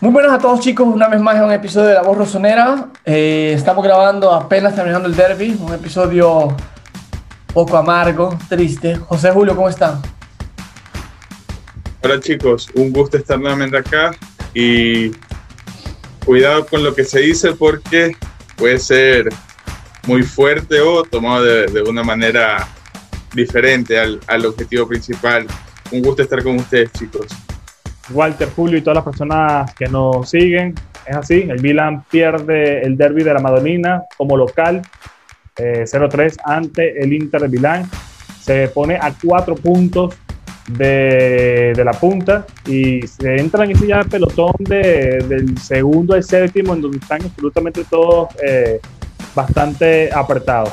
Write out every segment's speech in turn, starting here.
Muy buenas a todos chicos, una vez más en un episodio de La Voz Rosonera. Eh, estamos grabando apenas terminando el derby, un episodio poco amargo, triste. José Julio, ¿cómo están? Hola chicos, un gusto estar nuevamente acá y cuidado con lo que se dice porque puede ser muy fuerte o tomado de, una manera diferente al, al objetivo principal. Un gusto estar con ustedes chicos. Walter, Julio y todas las personas que nos siguen. Es así, el Milan pierde el derby de la Madonina como local, 0-3 eh, ante el Inter de Milán. Se pone a cuatro puntos de, la punta y se entra en ese ya pelotón del segundo al séptimo, en donde están absolutamente todos eh, bastante apretados.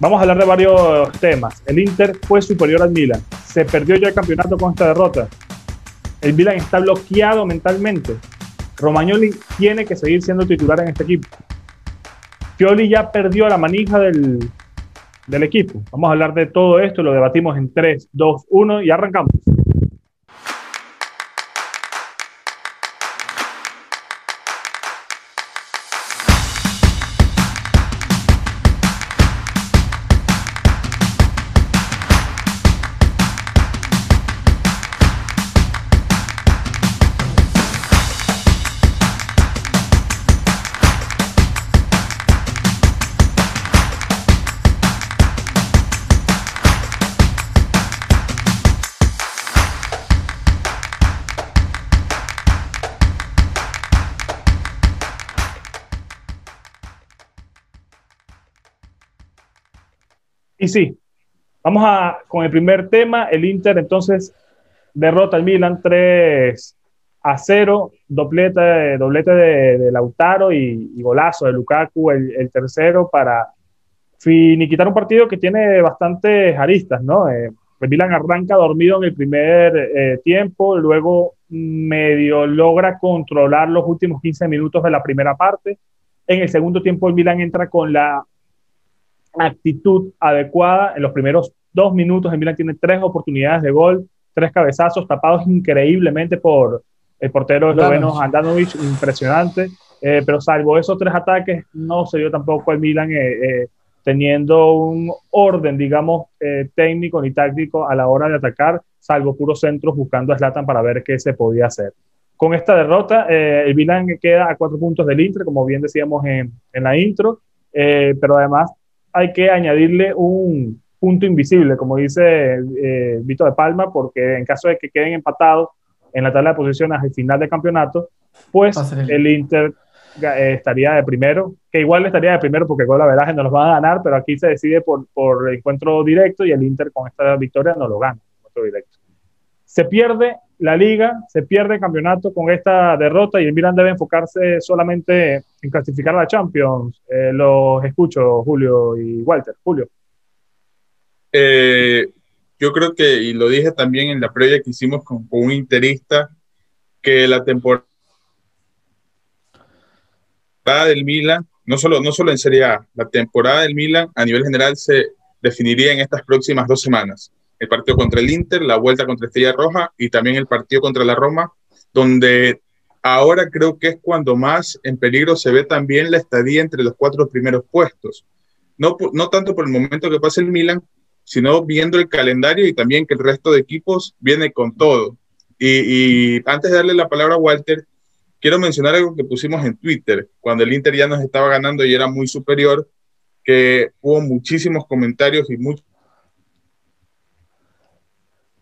Vamos a hablar de varios temas. El Inter fue superior al Milan. Se perdió ya el campeonato con esta derrota el Milan está bloqueado mentalmente. Romagnoli tiene que seguir siendo titular en este equipo. Pioli ya perdió la manija del, del equipo. Vamos a hablar de todo esto, lo debatimos en 3, 2, 1 y arrancamos. Y sí, vamos a, con el primer tema. El Inter entonces derrota al Milan 3 a 0, doblete, doblete de, Lautaro y, golazo de Lukaku, el, tercero, para finiquitar un partido que tiene bastantes aristas, ¿no? Eh, el Milan arranca dormido en el primer eh, tiempo, luego medio logra controlar los últimos 15 minutos de la primera parte. En el segundo tiempo el Milan entra con la actitud adecuada. En los primeros dos minutos, el Milan tiene tres oportunidades de gol, tres cabezazos tapados increíblemente por el portero esloveno Andanovic, impresionante. Eh, pero salvo esos tres ataques, no se dio tampoco el Milan eh, eh, teniendo un orden, digamos, técnico ni táctico a la hora de atacar, salvo puros centros buscando a Zlatan para ver qué se podía hacer. Con esta derrota, el Milan queda a cuatro puntos del Inter, como bien decíamos en, en la intro, pero además hay que añadirle un punto invisible, como dice eh, Vito de Palma, porque en caso de que queden empatados en la tabla de posiciones al final del campeonato, pues el Inter eh, estaría de primero, que igual estaría de primero porque con la verdad no los van a ganar, pero aquí se decide por, por encuentro directo y el Inter con esta victoria no lo gana, encuentro directo. Se pierde la liga, se pierde el campeonato con esta derrota y el Milan debe enfocarse solamente en clasificar a la Champions. Eh, los escucho, Julio y Walter. Julio. Eh, yo creo que, y lo dije también en la previa que hicimos con, un interista, que la temporada del Milan, no solo, no solo en Serie A, la temporada del Milan a nivel general se definiría en estas próximas dos semanas el partido contra el Inter, la vuelta contra Estrella Roja y también el partido contra la Roma, donde ahora creo que es cuando más en peligro se ve también la estadía entre los cuatro primeros puestos. No, tanto por el momento que pasa el Milan, sino viendo el calendario y también que el resto de equipos viene con todo. Y, antes de darle la palabra a Walter, quiero mencionar algo que pusimos en Twitter, cuando el Inter ya nos estaba ganando y era muy superior, que hubo muchísimos comentarios y mucha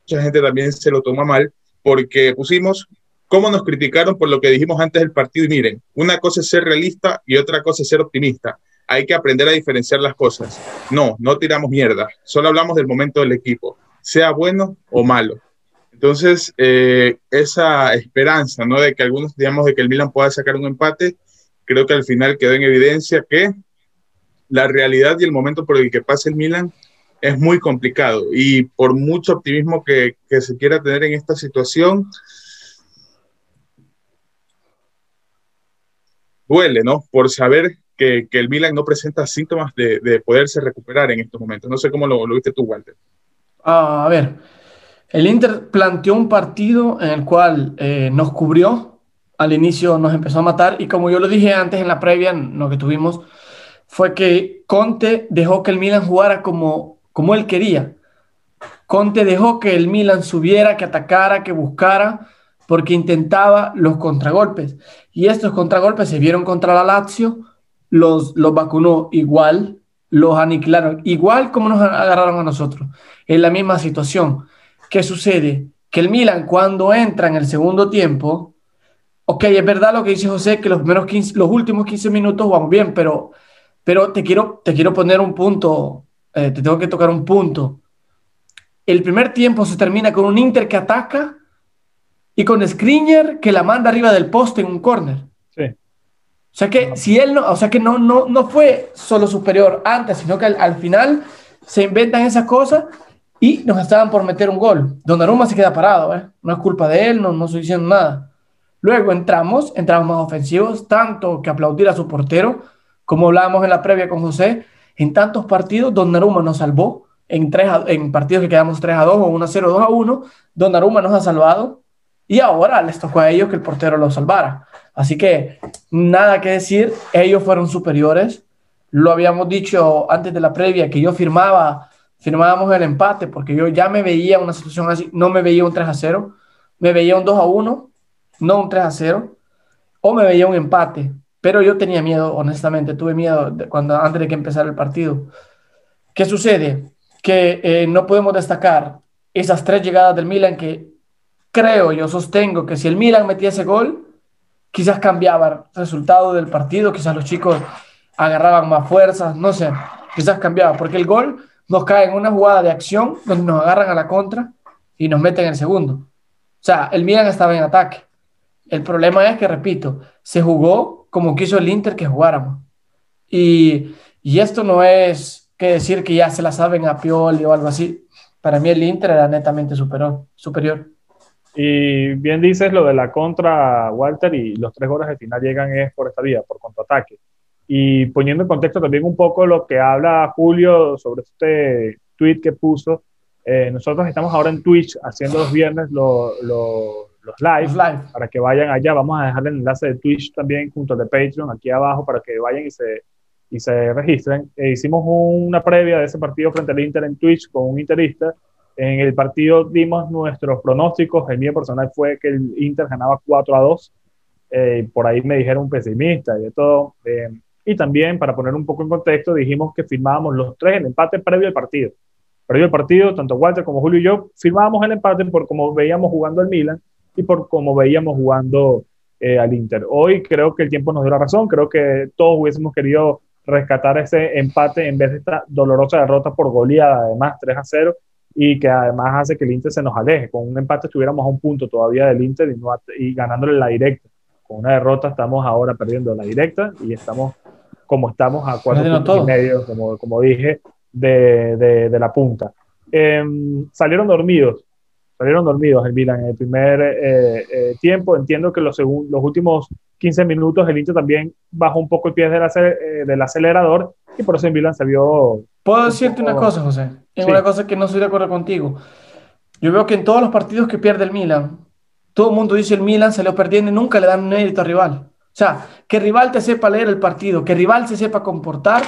gente también se lo toma mal, porque pusimos cómo nos criticaron por lo que dijimos antes del partido. Y miren, una cosa es ser realista y otra cosa es ser optimista. Hay que aprender a diferenciar las cosas. No, no tiramos mierda, solo hablamos del momento del equipo, sea bueno o malo. Entonces, eh, esa esperanza, ¿no? De que algunos digamos de que el Milan pueda sacar un empate, creo que al final quedó en evidencia que la realidad y el momento por el que pasa el Milan es muy complicado y por mucho optimismo que, se quiera tener en esta situación, duele, ¿no? Por saber que, el Milan no presenta síntomas de, poderse recuperar en estos momentos. No sé cómo lo, viste tú, Walter. a ver, el Inter planteó un partido en el cual eh, nos cubrió al inicio nos empezó a matar y como yo lo dije antes en la previa, lo que tuvimos, fue que Conte dejó que el Milan jugara como, como él quería. Conte dejó que el Milan subiera, que atacara, que buscara, porque intentaba los contragolpes. Y estos contragolpes se vieron contra la Lazio, los, los vacunó igual, los aniquilaron igual como nos agarraron a nosotros. En la misma situación. ¿Qué sucede? Que el Milan cuando entra en el segundo tiempo, ok, es verdad lo que dice José, que los, primeros 15, los últimos 15 minutos vamos bien, pero, pero te, quiero, te quiero poner un punto, eh, te tengo que tocar un punto. El primer tiempo se termina con un Inter que ataca y con Skriniar que la manda arriba del poste en un corner. Sí. O sea que si él no, o sea que no, no, no fue solo superior antes, sino que al, final se inventan esas cosas y nos estaban por meter un gol. Donnarumma se queda parado, ¿eh? no es culpa de él, no, no estoy diciendo nada. Luego entramos, entramos más ofensivos, tanto que aplaudir a su portero, como hablábamos en la previa con José, en tantos partidos Donnarumma nos salvó, en, tres en partidos que quedamos 3 a 2 o 1 a 0, 2 a 1, Donnarumma nos ha salvado y ahora les tocó a ellos que el portero lo salvara. Así que nada que decir, ellos fueron superiores. Lo habíamos dicho antes de la previa que yo firmaba, firmábamos el empate porque yo ya me veía una situación así, no me veía un 3 a 0, me veía un 2 a 1, no un 3 a 0, o me veía un empate. Pero yo tenía miedo, honestamente, tuve miedo cuando, antes de que empezara el partido. ¿Qué sucede? Que eh, no podemos destacar esas tres llegadas del Milan que creo, yo sostengo que si el Milan metía ese gol, quizás cambiaba el resultado del partido, quizás los chicos agarraban más fuerzas, no sé, quizás cambiaba, porque el gol nos cae en una jugada de acción donde nos agarran a la contra y nos meten en el segundo. O sea, el Milan estaba en ataque. El problema es que, repito, se jugó como quiso el Inter que jugáramos. Y, y esto no es que decir que ya se la saben a Pioli o algo así. Para mí el Inter era netamente superior. superior. Y bien dices lo de la contra, Walter, y los tres goles de final llegan es por esta vía, por contraataque. Y poniendo en contexto también un poco lo que habla Julio sobre este tweet que puso, eh, nosotros estamos ahora en Twitch haciendo los viernes los live, live, para que vayan allá. Vamos a dejar el enlace de Twitch también junto al de Patreon aquí abajo para que vayan y se, y se registren. Eh, hicimos una previa de ese partido frente al Inter en Twitch con un interista en el partido dimos nuestros pronósticos. El mío personal fue que el Inter ganaba 4 a 2. Eh, por ahí me dijeron pesimista y de todo. Eh, y también, para poner un poco en contexto, dijimos que firmábamos los tres el empate previo al partido. Previo al partido, tanto Walter como Julio y yo firmábamos el empate por cómo veíamos jugando al Milan y por cómo veíamos jugando eh, al Inter. Hoy creo que el tiempo nos dio la razón. Creo que todos hubiésemos querido rescatar ese empate en vez de esta dolorosa derrota por goleada, además 3 a 0 y que además hace que el Inter se nos aleje. Con un empate estuviéramos a un punto todavía del Inter y, no, y ganándole la directa. Con una derrota estamos ahora perdiendo la directa y estamos como estamos a cuatro puntos y medio, como, como dije, de, de, la punta. Em, salieron dormidos, salieron dormidos el Milan en el primer eh, eh, tiempo. Entiendo que los, los últimos 15 minutos el Inter también bajó un poco el pie del, eh, del acelerador y por eso el Milan se vio Puedo decirte una cosa, José. Es una cosa que no estoy de acuerdo contigo. Yo veo que en todos los partidos que pierde el Milan, todo el mundo dice el Milan salió perdiendo y nunca le dan un mérito al rival. O sea, que el rival te sepa leer el partido, que el rival se sepa comportar,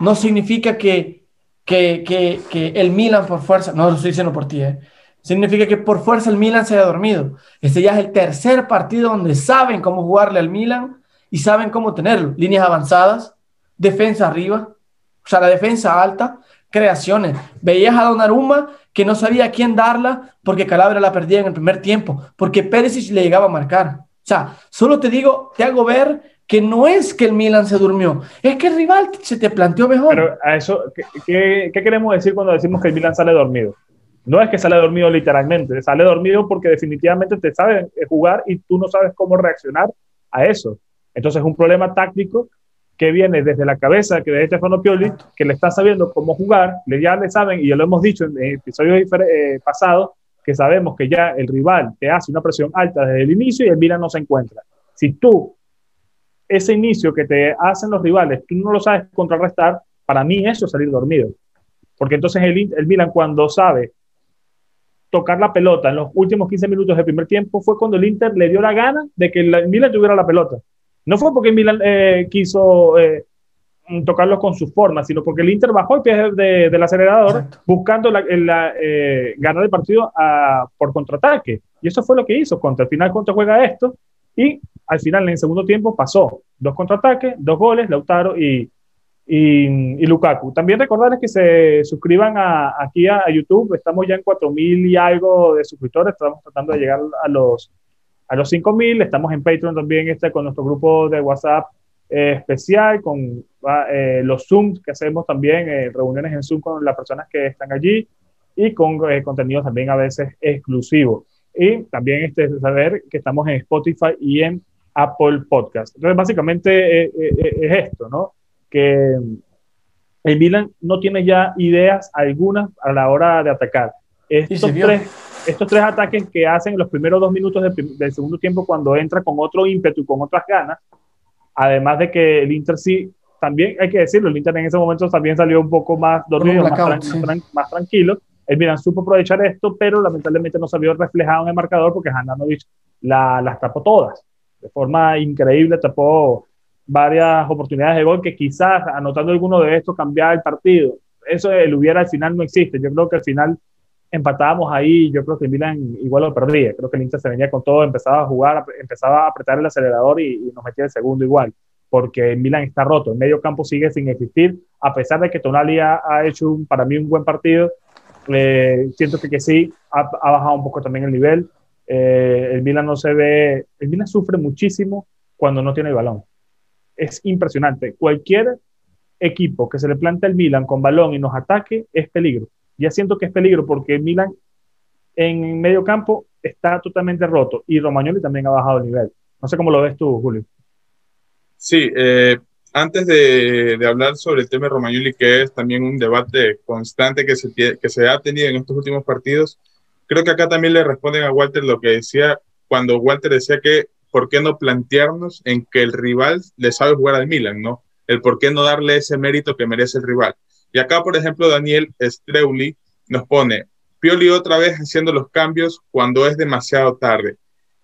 no significa que, que, que, que el Milan por fuerza, no lo estoy diciendo por ti, ¿eh? significa que por fuerza el Milan se haya dormido. Este ya es el tercer partido donde saben cómo jugarle al Milan y saben cómo tenerlo. Líneas avanzadas, defensa arriba, o sea, la defensa alta, creaciones. Veías a Donnarumma que no sabía a quién darla porque Calabria la perdía en el primer tiempo, porque Pérez le llegaba a marcar. O sea, solo te digo, te hago ver que no es que el Milan se durmió, es que el rival se te planteó mejor. Pero a eso, ¿qué, qué queremos decir cuando decimos que el Milan sale dormido? No es que sale dormido literalmente, sale dormido porque definitivamente te sabe jugar y tú no sabes cómo reaccionar a eso. Entonces es un problema táctico que viene desde la cabeza que de Stefano Pioli, que le está sabiendo cómo jugar, le, ya le saben, y ya lo hemos dicho en episodios eh, pasados, que sabemos que ya el rival te hace una presión alta desde el inicio y el Milan no se encuentra. Si tú, ese inicio que te hacen los rivales, tú no lo sabes contrarrestar, para mí eso es salir dormido. Porque entonces el, el Milan cuando sabe tocar la pelota en los últimos 15 minutos del primer tiempo fue cuando el Inter le dio la gana de que el Milan tuviera la pelota. No fue porque Milan eh, quiso eh, tocarlo con su forma, sino porque el Inter bajó el pie del acelerador buscando la, eh, ganar el partido a, por contraataque. Y eso fue lo que hizo. Contra el final, contra juega esto. Y al final, en el segundo tiempo, pasó dos contraataques, dos goles, Lautaro y, y, Lukaku. También recordarles que se suscriban aquí a, YouTube. Estamos ya en 4.000 y algo de suscriptores. Estamos tratando de llegar a los, a los 5.000. Estamos en Patreon también este, con nuestro grupo de WhatsApp eh, especial, con ah, eh, los Zooms que hacemos también, eh, reuniones en Zoom con las personas que están allí y con contenidos también a veces exclusivos. Y también este, saber que estamos en Spotify y en Apple Podcast. Entonces, básicamente es esto, ¿no? que el Milan no tiene ya ideas algunas a la hora de atacar. Estos, tres, estos tres ataques que hacen en los primeros dos minutos del, segundo tiempo cuando entra con otro ímpetu y con otras ganas, además de que el Inter sí, también hay que decirlo, el Inter en ese momento también salió un poco más dormido, más, tranquilo. El Milan supo aprovechar esto, pero lamentablemente no se vio reflejado en el marcador porque Handanovic la, las tapó todas. De forma increíble tapó varias oportunidades de gol que quizás anotando alguno de estos cambiaba el partido. Eso el hubiera al final no existe. Yo creo que al final empatábamos ahí. Yo creo que el Milan igual lo perdía. Creo que el Inter se venía con todo, empezaba a jugar, empezaba a apretar el acelerador y, nos metía el segundo igual. Porque el Milan está roto. El medio campo sigue sin existir. A pesar de que Tonali ha, hecho un, para mí un buen partido, eh, siento que, que sí, ha, bajado un poco también el nivel. Eh, el Milan no se ve. El Milan sufre muchísimo cuando no tiene el balón es impresionante. Cualquier equipo que se le plante el Milan con balón y nos ataque es peligro. Ya siento que es peligro porque Milan en medio campo está totalmente roto y Romagnoli también ha bajado el nivel. No sé cómo lo ves tú, Julio. Sí, eh, antes de, hablar sobre el tema de Romagnoli, que es también un debate constante que se, que se ha tenido en estos últimos partidos, creo que acá también le responden a Walter lo que decía cuando Walter decía que ¿por qué no plantearnos en que el rival le sabe jugar al Milan, ¿no? El por qué no darle ese mérito que merece el rival. Y acá, por ejemplo, Daniel Streuli nos pone, Pioli otra vez haciendo los cambios cuando es demasiado tarde.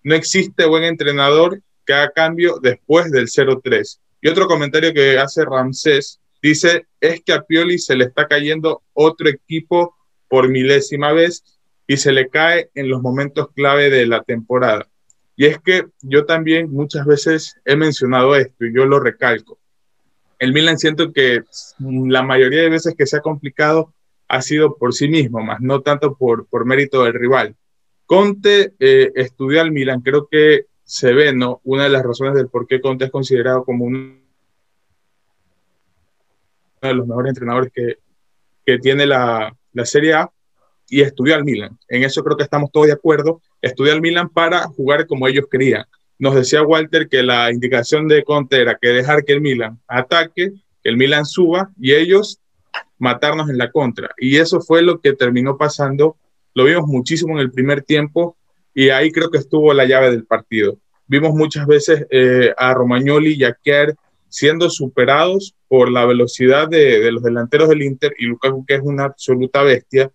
No existe buen entrenador que haga cambio después del 0-3. Y otro comentario que hace Ramsés dice, es que a Pioli se le está cayendo otro equipo por milésima vez y se le cae en los momentos clave de la temporada. Y es que yo también muchas veces he mencionado esto y yo lo recalco. El Milan siento que la mayoría de veces que se ha complicado ha sido por sí mismo, más no tanto por, por mérito del rival. Conte eh, estudió al Milan, creo que se ve, ¿no? Una de las razones del por qué Conte es considerado como uno de los mejores entrenadores que, que tiene la, la Serie A y estudió al Milan. En eso creo que estamos todos de acuerdo. Estudió al Milan para jugar como ellos querían. Nos decía Walter que la indicación de Conte era que dejar que el Milan ataque, que el Milan suba y ellos matarnos en la contra. Y eso fue lo que terminó pasando. Lo vimos muchísimo en el primer tiempo y ahí creo que estuvo la llave del partido. Vimos muchas veces eh, a Romagnoli y a Kerr siendo superados por la velocidad de, los delanteros del Inter y Lukaku, que es una absoluta bestia,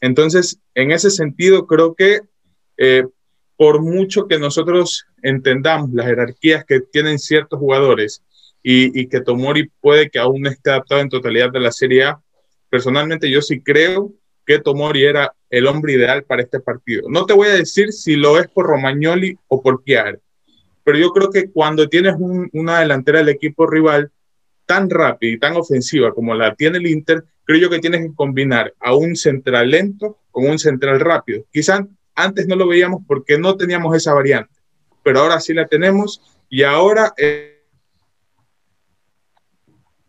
entonces, en ese sentido, creo que eh, por mucho que nosotros entendamos las jerarquías que tienen ciertos jugadores y, que Tomori puede que aún no esté adaptado en totalidad de la Serie A, personalmente yo sí creo que Tomori era el hombre ideal para este partido. No te voy a decir si lo es por Romagnoli o por Chiar, pero yo creo que cuando tienes una delantera del equipo rival tan rápida y tan ofensiva como la tiene el Inter, creo yo que tienes que combinar a un central lento con un central rápido. Quizás antes no lo veíamos porque no teníamos esa variante, pero ahora sí la tenemos y ahora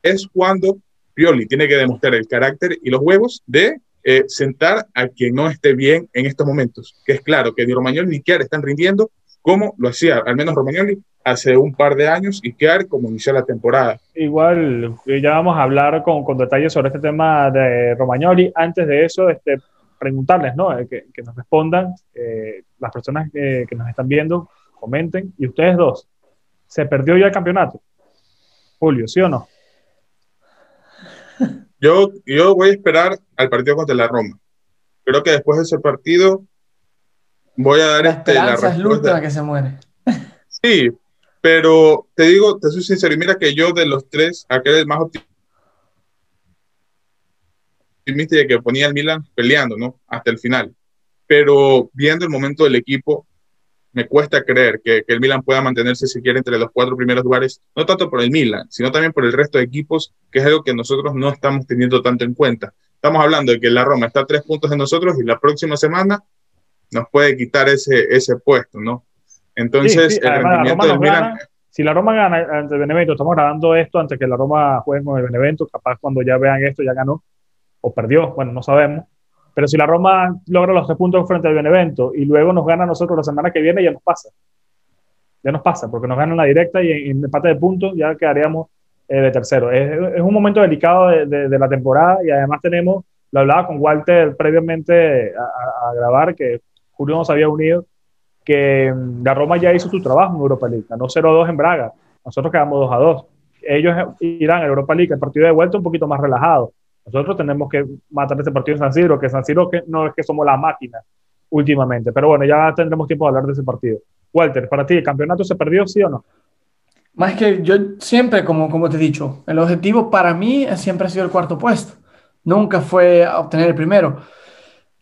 es cuando Pioli tiene que demostrar el carácter y los huevos de eh, sentar a quien no esté bien en estos momentos, que es claro que ni Romagnoli ni Kiar están rindiendo como lo hacía al menos Romagnoli hace un par de años y quedar como inició la temporada. Igual, eh, ya vamos a hablar con, con detalles sobre este tema de Romagnoli. Antes de eso, este, preguntarles, ¿no? Eh, que, que nos respondan eh, las personas que, que, nos están viendo, comenten. Y ustedes dos, ¿se perdió ya el campeonato? Julio, ¿sí o no? Yo, yo voy a esperar al partido contra la Roma. creo que después de ese partido voy a dar La este, la es respuesta. que se muere. Sí, pero te digo, te soy sincero, y mira que yo de los tres, aquel el más optimista y el que ponía al Milan peleando, ¿no? Hasta el final. Pero viendo el momento del equipo, me cuesta creer que, que el Milan pueda mantenerse siquiera entre los cuatro primeros lugares, no tanto por el Milan, sino también por el resto de equipos, que es algo que nosotros no estamos teniendo tanto en cuenta. Estamos hablando de que la Roma está a tres puntos de nosotros y la próxima semana nos puede quitar ese, ese puesto, ¿no? Entonces, Sí, sí, el además, la rendimiento Roma del Milan, gana. Si la Roma gana ante el Benevento, estamos grabando esto antes que la Roma juegue con el Benevento, capaz cuando ya vean esto ya ganó o perdió, bueno, no sabemos. Pero si la Roma logra los tres puntos frente al Benevento y luego nos gana a nosotros la semana que viene, ya nos pasa. Ya nos pasa, porque nos ganan la directa y en, en empate de puntos ya quedaríamos eh, de tercero. Es, un momento delicado de, la temporada y además tenemos, lo hablaba con Walter previamente a grabar, que Julio nos había unido, que mm, la Roma ya hizo su trabajo en Europa League, ganó 0-2 en Braga, nosotros quedamos 2-2. Ellos irán a Europa League, el partido de vuelta un poquito más relajado. Nosotros tenemos que matar este partido en San Siro, que San Siro que no es que somos la máquina últimamente, pero bueno, ya tendremos tiempo de hablar de ese partido. Walter, para ti, ¿el campeonato se perdió, sí o no? Más que yo siempre, como, como te he dicho, el objetivo para mí siempre ha sido el cuarto puesto. Nunca fue obtener el primero.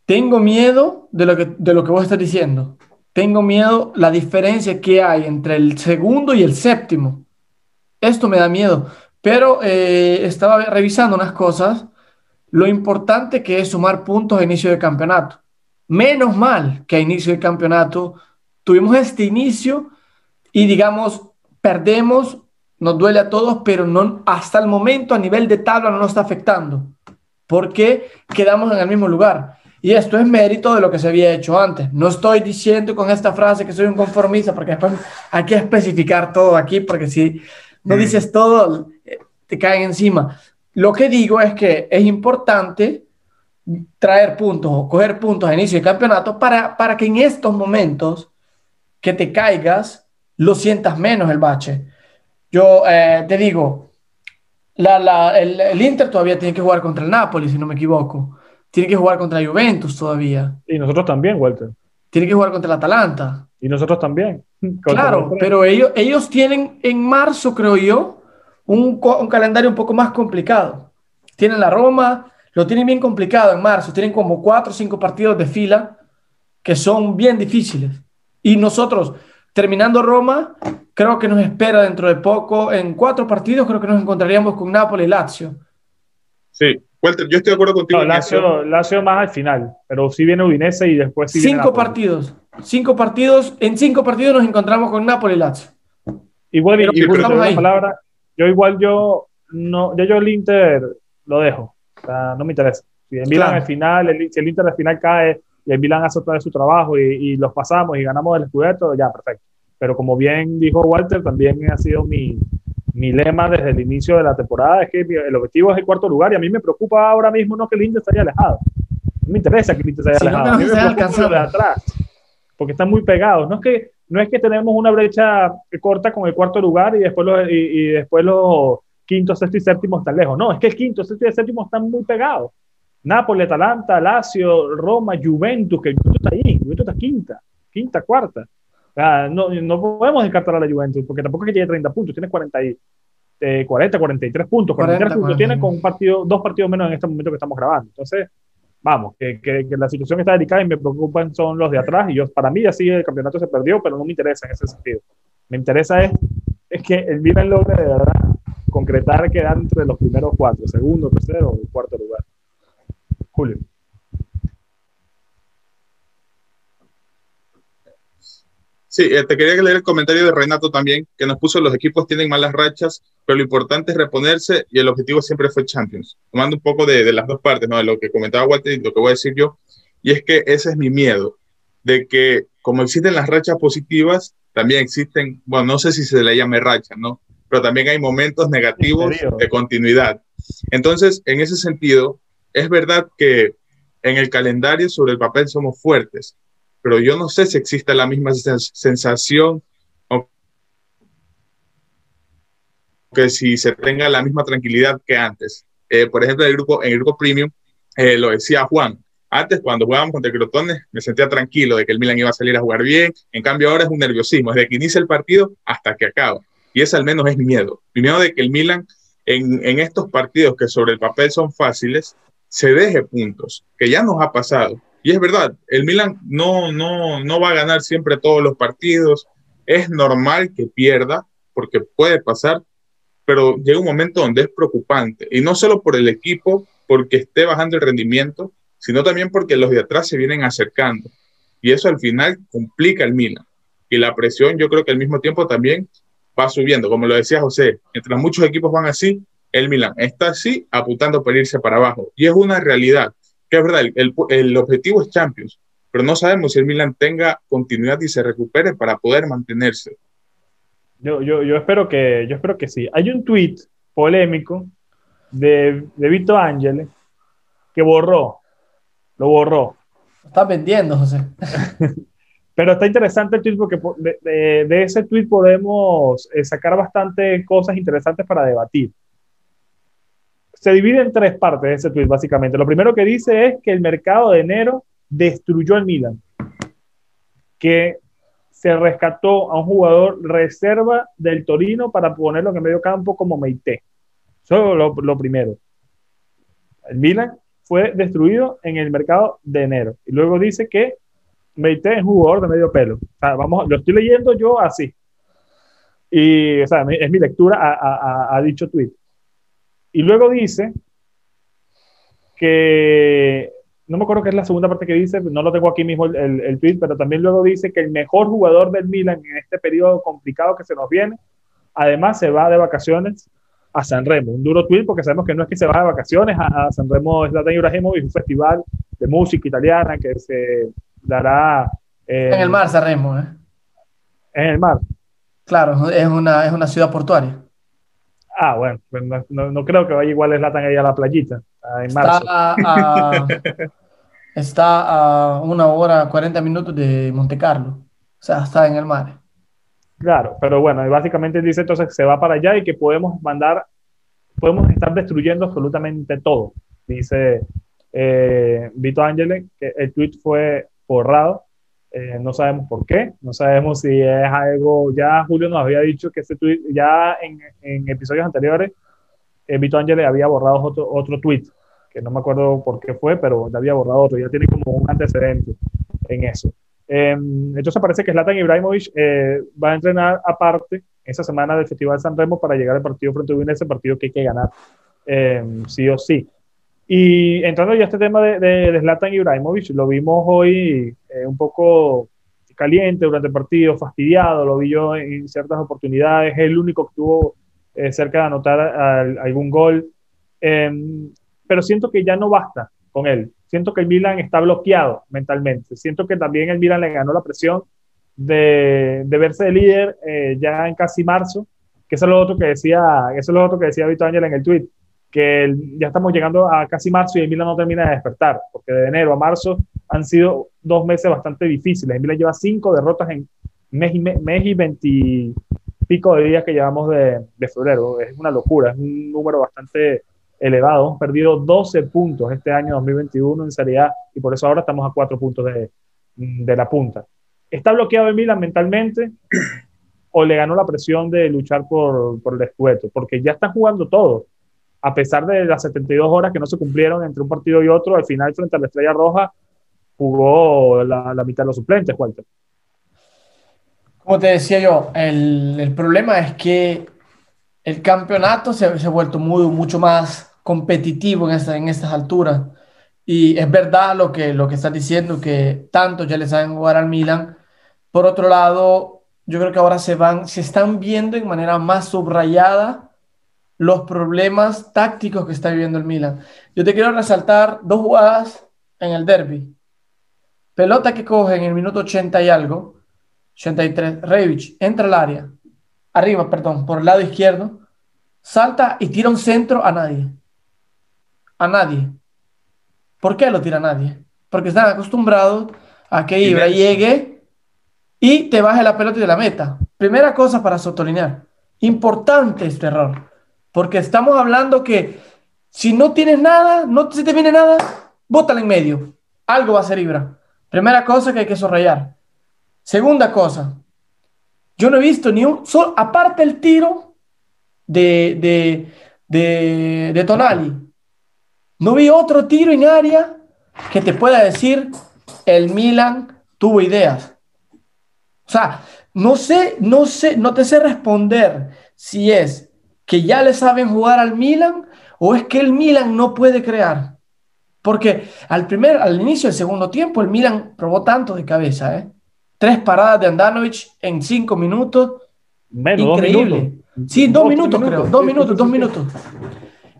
Tengo miedo de lo que, de lo que vos estás diciendo. Tengo miedo la diferencia que hay entre el segundo y el séptimo. Esto me da miedo. Pero eh, estaba revisando unas cosas. Lo importante que es sumar puntos a inicio de campeonato. Menos mal que a inicio de campeonato tuvimos este inicio y digamos, perdemos, nos duele a todos, pero no, hasta el momento a nivel de tabla no nos está afectando, porque quedamos en el mismo lugar. Y esto es mérito de lo que se había hecho antes. No estoy diciendo con esta frase que soy un conformista, porque después hay que especificar todo aquí, porque si no dices todo, te caen encima. Lo que digo es que es importante traer puntos o coger puntos a inicio de campeonato para, para que en estos momentos que te caigas, lo sientas menos el bache. Yo eh, te digo, la, la, el, el, Inter todavía tiene que jugar contra el Napoli, si no me equivoco. Tiene que jugar contra Juventus todavía. Y nosotros también, Walter. Tiene que jugar contra el Atalanta. Y nosotros también. Claro, pero ellos, ellos tienen en marzo, creo yo, un, un calendario un poco más complicado. Tienen la Roma, lo tienen bien complicado en marzo. Tienen como cuatro o cinco partidos de fila que son bien difíciles. Y nosotros, terminando Roma, creo que nos espera dentro de poco, en cuatro partidos, creo que nos encontraríamos con Napoli y Lazio. Sí, Walter, yo estoy de acuerdo contigo. No, Lazio, Lazio, más al final, pero sí viene Udinese y después sí Cinco partidos, cinco partidos, en cinco partidos nos encontramos con Napoli y Lazio. Igual, y, y una palabra, yo igual yo, no, ya yo el Inter lo dejo, o sea, no me interesa. Si el Milan claro. al final, el, si el Inter al final cae y el Milan hace otra vez su trabajo y, y, los pasamos y ganamos el Scudetto, ya, perfecto. Pero como bien dijo Walter, también ha sido mi, mi lema desde el inicio de la temporada, es que el objetivo es el cuarto lugar y a mí me preocupa ahora mismo no que el Inter esté alejado. No me interesa que el Inter esté sí, alejado. No a mí me preocupa de atrás, porque están muy pegados. No es que, no es que tenemos una brecha corta con el cuarto lugar y después los, y, y después los quinto, sexto y séptimo están lejos. No, es que el quinto, sexto y séptimo están muy pegados. Nápoles, Atalanta, Lazio, Roma, Juventus, que el Juventus está ahí, Juventus está quinta, quinta, cuarta. O sea, no, no podemos descartar a la Juventus, porque tampoco es que llegue 30 puntos, tiene 40, y, eh, 40 43 puntos, 43 40, puntos 40. tiene con un partido, dos partidos menos en este momento que estamos grabando. Entonces, vamos, que, que, la situación está delicada y me preocupan son los de atrás, y yo, para mí así el campeonato se perdió, pero no me interesa en ese sentido. Me interesa es, es que el Milan logre de verdad concretar quedar entre los primeros cuatro, segundo, tercero y cuarto lugar. Julio. Sí, eh, te quería leer el comentario de Renato también, que nos puso los equipos tienen malas rachas, pero lo importante es reponerse y el objetivo siempre fue Champions. Tomando un poco de, de las dos partes, ¿no? de lo que comentaba Walter y lo que voy a decir yo, y es que ese es mi miedo, de que como existen las rachas positivas, también existen, bueno, no sé si se le llame racha, ¿no? Pero también hay momentos negativos de continuidad. Entonces, en ese sentido, es verdad que en el calendario sobre el papel somos fuertes, pero yo no sé si existe la misma sensación o que si se tenga la misma tranquilidad que antes. Eh, por ejemplo, en el grupo, en el grupo premium, eh, lo decía Juan, Antes, cuando jugábamos contra Crotone, me sentía tranquilo de que el Milan iba a salir a jugar bien. En cambio, ahora es un nerviosismo, desde que inicia el partido hasta que acaba. Y ese al menos es mi miedo. Mi miedo de que el Milan, en, en estos partidos que sobre el papel son fáciles, se deje puntos, que ya nos ha pasado. Y es verdad, el Milan no, no, no va a ganar siempre todos los partidos. Es normal que pierda, porque puede pasar, pero llega un momento donde es preocupante. Y no solo por el equipo, porque esté bajando el rendimiento, sino también porque los de atrás se vienen acercando. Y eso al final complica el Milan. Y la presión yo creo que al mismo tiempo también va subiendo. Como lo decía José, mientras muchos equipos van así, el Milan está así apuntando para irse para abajo. Y es una realidad, que es verdad, el, el objetivo es Champions, pero no sabemos si el Milan tenga continuidad y se recupere para poder mantenerse. Yo, yo, yo, espero, que, yo espero que sí. Hay un tweet polémico de, de Vito Ángeles que borró lo borró. está vendiendo, José. Pero está interesante el tweet porque de, ese tweet podemos eh, sacar bastante cosas interesantes para debatir. Se divide en tres partes ese tweet, básicamente. Lo primero que dice es que el mercado de enero destruyó el Milan. Que se rescató a un jugador reserva del Torino para ponerlo en medio campo como Meite. Eso es lo, primero. El Milan fue destruido en el mercado de enero. Y luego dice que Meite es jugador de medio pelo. vamos, lo estoy leyendo yo así. Y o es mi lectura a, dicho tweet. Y luego dice que, no me acuerdo qué es la segunda parte que dice, no lo tengo aquí mismo el, el, tweet, pero también luego dice que el mejor jugador del Milan en este periodo complicado que se nos viene, además se va de vacaciones a San Remo. Un duro tweet porque sabemos que no es que se va de vacaciones a, San Remo Zlatan Ibrahimovic, un festival de música italiana que se dará... Eh, en el mar, San Remo, ¿eh? En el mar. Claro, es una, es una ciudad portuaria. Ah, bueno, pues no, no, creo que vaya igual Zlatan ahí a la playita, en está A, está a una hora, 40 minutos de Monte Carlo. O sea, está en el mar. Claro, pero bueno, básicamente dice entonces que se va para allá y que podemos mandar, podemos estar destruyendo absolutamente todo. Dice eh, Vito Ángele que el tweet fue borrado. Eh, no sabemos por qué, no sabemos si es algo, ya Julio nos había dicho que ese tweet, ya en, en episodios anteriores, eh, Vito Ángele había borrado otro, otro tweet, que no me acuerdo por qué fue, pero ya había borrado otro, ya tiene como un antecedente en eso. Em, entonces parece que Zlatan Ibrahimovic eh, va a entrenar aparte esa semana del Festival San Remo para llegar al partido frente a Udinese, partido que hay que ganar em, sí o sí. Y entrando ya a este tema de, de, Zlatan Ibrahimovic, lo vimos hoy eh, un poco caliente durante el partido, fastidiado, lo vi yo en ciertas oportunidades, es el único que estuvo eh, cerca de anotar algún gol, em, pero siento que ya no basta con él. Siento que el Milan está bloqueado mentalmente. Siento que también el Milan le ganó la presión de, de verse de líder eh, ya en casi marzo, que eso es lo otro que decía, eso es lo otro que decía Vito Ángel en el tweet, que ya estamos llegando a casi marzo y el Milan no termina de despertar, porque de enero a marzo han sido dos meses bastante difíciles. El Milan lleva cinco derrotas en mes y, mes y veintipico de días que llevamos de, de febrero. Es una locura, es un número bastante elevado. Hemos perdido 12 puntos este año 2021 en Serie A y por eso ahora estamos a 4 puntos de, de la punta. ¿Está bloqueado el Milan mentalmente o le ganó la presión de luchar por, por el descueto? Porque ya están jugando todo. A pesar de las 72 horas que no se cumplieron entre un partido y otro, al final frente a la Estrella Roja jugó la, la mitad de los suplentes, Walter. Como te decía yo, el, el problema es que el campeonato se, se, ha vuelto muy, mucho más competitivo en, esta, en estas alturas. Y es verdad lo que, lo que estás diciendo, que tanto ya le saben jugar al Milan. Por otro lado, yo creo que ahora se van, se están viendo en manera más subrayada los problemas tácticos que está viviendo el Milan. Yo te quiero resaltar dos jugadas en el derby. Pelota que coge en el minuto 80 y algo, 83, Revich entra al área, arriba, perdón, por el lado izquierdo, salta y tira un centro a nadie. A nadie. ¿Por qué lo tira a nadie? Porque están acostumbrados a que Ibra llegue y te baje la pelota de la meta. Primera cosa para sotolinear. Importante este error. Porque estamos hablando que si no tienes nada, no se te viene nada, bótala en medio. algo va a ser Ibra. Primera cosa que hay que subrayar. Segunda cosa, yo no he visto ni un solo, aparte el tiro de, de, de, de Tonali, no vi otro tiro en área que te pueda decir el Milan tuvo ideas. O sea, no sé, no sé, no te sé responder si es que ya le saben jugar al Milan o es que el Milan no puede crear. Porque al primer, al inicio del segundo tiempo, el Milan probó tanto de cabeza, ¿eh? Tres paradas de Andanovic en cinco minutos. increíble. Sí, dos, minutos, creo. Dos minutos, dos minutos.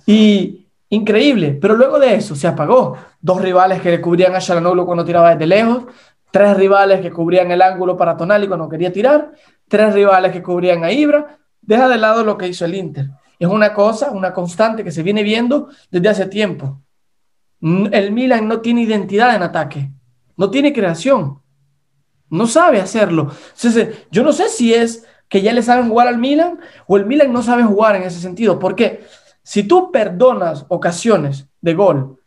Y increíble. Pero luego de eso se apagó. Dos rivales que le cubrían a Shalanoglu cuando tiraba desde lejos. Tres rivales que cubrían el ángulo para Tonali cuando quería tirar. Tres rivales que cubrían a Ibra. Deja de lado lo que hizo el Inter. Es una cosa, una constante que se viene viendo desde hace tiempo. El Milan no tiene identidad en ataque. No tiene creación. No sabe hacerlo. yo no sé si es que ya le saben jugar al Milan o el Milan no sabe jugar en ese sentido. Porque si tú perdonas ocasiones de gol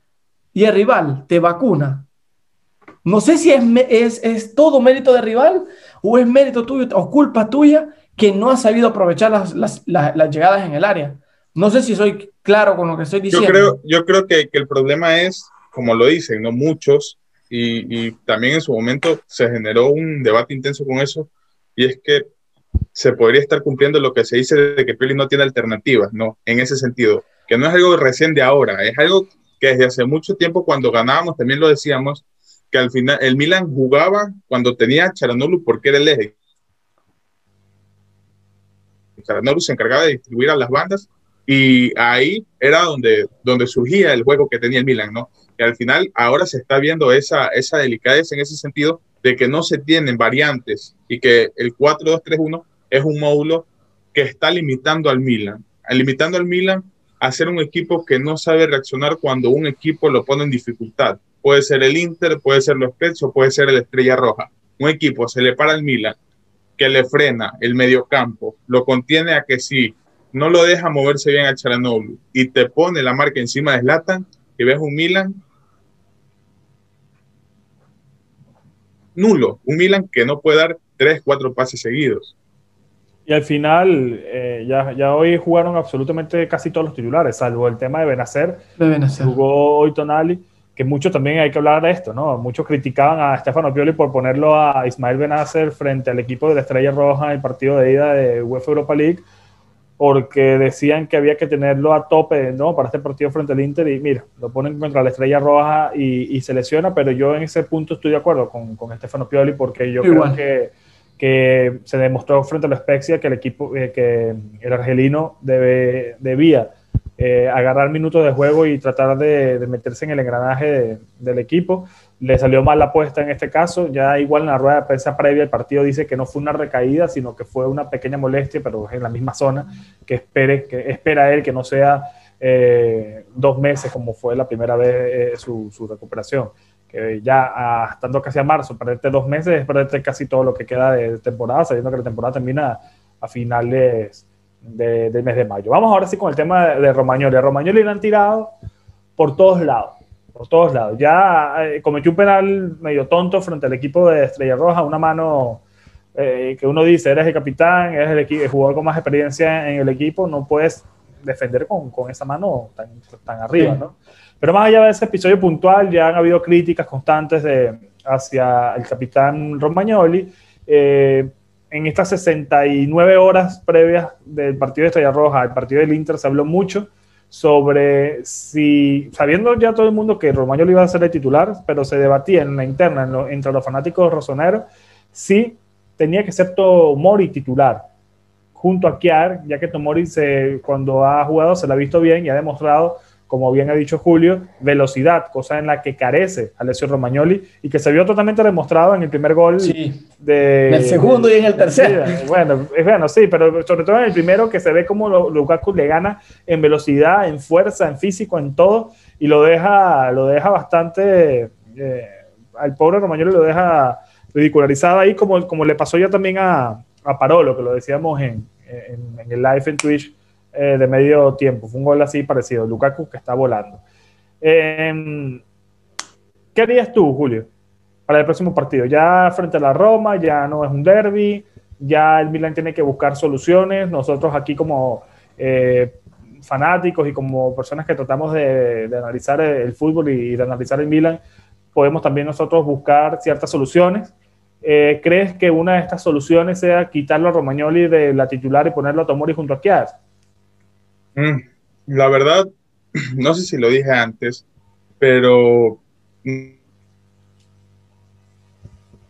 y el rival te vacuna, no sé si es, es, es todo mérito del rival o es mérito tuyo o culpa tuya que no ha sabido aprovechar las, las, las, llegadas en el área. No sé si soy claro con lo que estoy diciendo. Yo creo, yo creo que, que el problema es, como lo dicen, no muchos, y, también en su momento se generó un debate intenso con eso, y es que se podría estar cumpliendo lo que se dice de que Pioli no tiene alternativas, ¿no? En ese sentido, que no es algo recién de ahora, es algo que desde hace mucho tiempo cuando ganábamos, también lo decíamos, que al final el Milan jugaba cuando tenía a Charanoglu porque era el eje. Charanoglu se encargaba de distribuir a las bandas y ahí era donde, donde surgía el juego que tenía el Milan, ¿no? Y al final ahora se está viendo esa, esa delicadeza en ese sentido de que no se tienen variantes y que el 4-2-3-1 es un módulo que está limitando al Milan, limitando al Milan a ser un equipo que no sabe reaccionar cuando un equipo lo pone en dificultad. Puede ser el Inter, puede ser los o puede ser el Estrella Roja. Un equipo se le para al Milan, que le frena el mediocampo, lo contiene a que si no lo deja moverse bien a Charanoglu y te pone la marca encima de Zlatan y ves un Milan nulo, un Milan que no puede dar tres, cuatro pases seguidos. Y al final, eh, ya, ya, hoy jugaron absolutamente casi todos los titulares, salvo el tema de Benacer. De Benacer. Jugó hoy Tonali, que mucho también hay que hablar de esto, ¿no? Muchos criticaban a Stefano Pioli por ponerlo a Ismael Benacer frente al equipo de la Estrella Roja en el partido de ida de UEFA Europa League, porque decían que había que tenerlo a tope, ¿no? Para este partido frente al Inter y mira, lo ponen contra la Estrella Roja y, se lesiona, pero yo en ese punto estoy de acuerdo con, con Stefano Pioli porque yo creo que, que, se demostró frente a la Spezia que el equipo, eh, que el argelino debe, debía eh, agarrar minutos de juego y tratar de, meterse en el engranaje del equipo le salió mal la apuesta en este caso. Ya igual en la rueda de prensa previa el partido dice que no fue una recaída, sino que fue una pequeña molestia, pero en la misma zona, que, espere, que espera él que no sea eh, dos meses como fue la primera vez eh, su, recuperación. Que ya ah, estando casi a marzo, perderte dos meses es perderte casi todo lo que queda de temporada, sabiendo que la temporada termina a finales del mes de mayo. Vamos ahora sí con el tema de, de Romagnoli. A Romagnoli le han tirado por todos lados por todos lados. Ya eh, cometió un penal medio tonto frente al equipo de Estrella Roja, una mano eh, que uno dice, eres el capitán, eres el, jugador con más experiencia en el equipo, no puedes defender con, con esa mano tan, tan arriba, ¿no? Pero más allá de ese episodio puntual, ya han habido críticas constantes de, hacia el capitán Romagnoli. Eh, en estas 69 horas previas del partido de Estrella Roja, el partido del Inter, se habló mucho sobre si, sabiendo ya todo el mundo que Romagnoli iba a ser el titular, pero se debatía en la interna entre los fanáticos rosoneros si tenía que ser Tomori titular junto a Kiar, ya que Tomori se, cuando ha jugado se la ha visto bien y ha demostrado como bien ha dicho Julio, velocidad, cosa en la que carece Alessio Romagnoli y que se vio totalmente demostrado en el primer gol. Sí. De, en el segundo y en el tercero. Bueno, es bueno, sí, pero sobre todo en el primero que se ve como Lukaku le gana en velocidad, en fuerza, en físico, en todo y lo deja, lo deja bastante, eh, al pobre Romagnoli lo deja ridicularizado ahí como, como le pasó ya también a, a Parolo, que lo decíamos en, en, en el live en Twitch eh, de medio tiempo. Fue un gol así parecido. Lukaku que está volando. Em, ¿Qué ¿qué harías tú, Julio, para el próximo partido? Ya frente a la Roma, ya no es un derby, ya el Milan tiene que buscar soluciones. Nosotros aquí como eh, fanáticos y como personas que tratamos de, analizar el fútbol y, de analizar el Milan, podemos también nosotros buscar ciertas soluciones. Eh, ¿Crees que una de estas soluciones sea quitarlo a Romagnoli de la titular y ponerlo a Tomori junto a Kiar? Mm, la verdad, no sé si lo dije antes, pero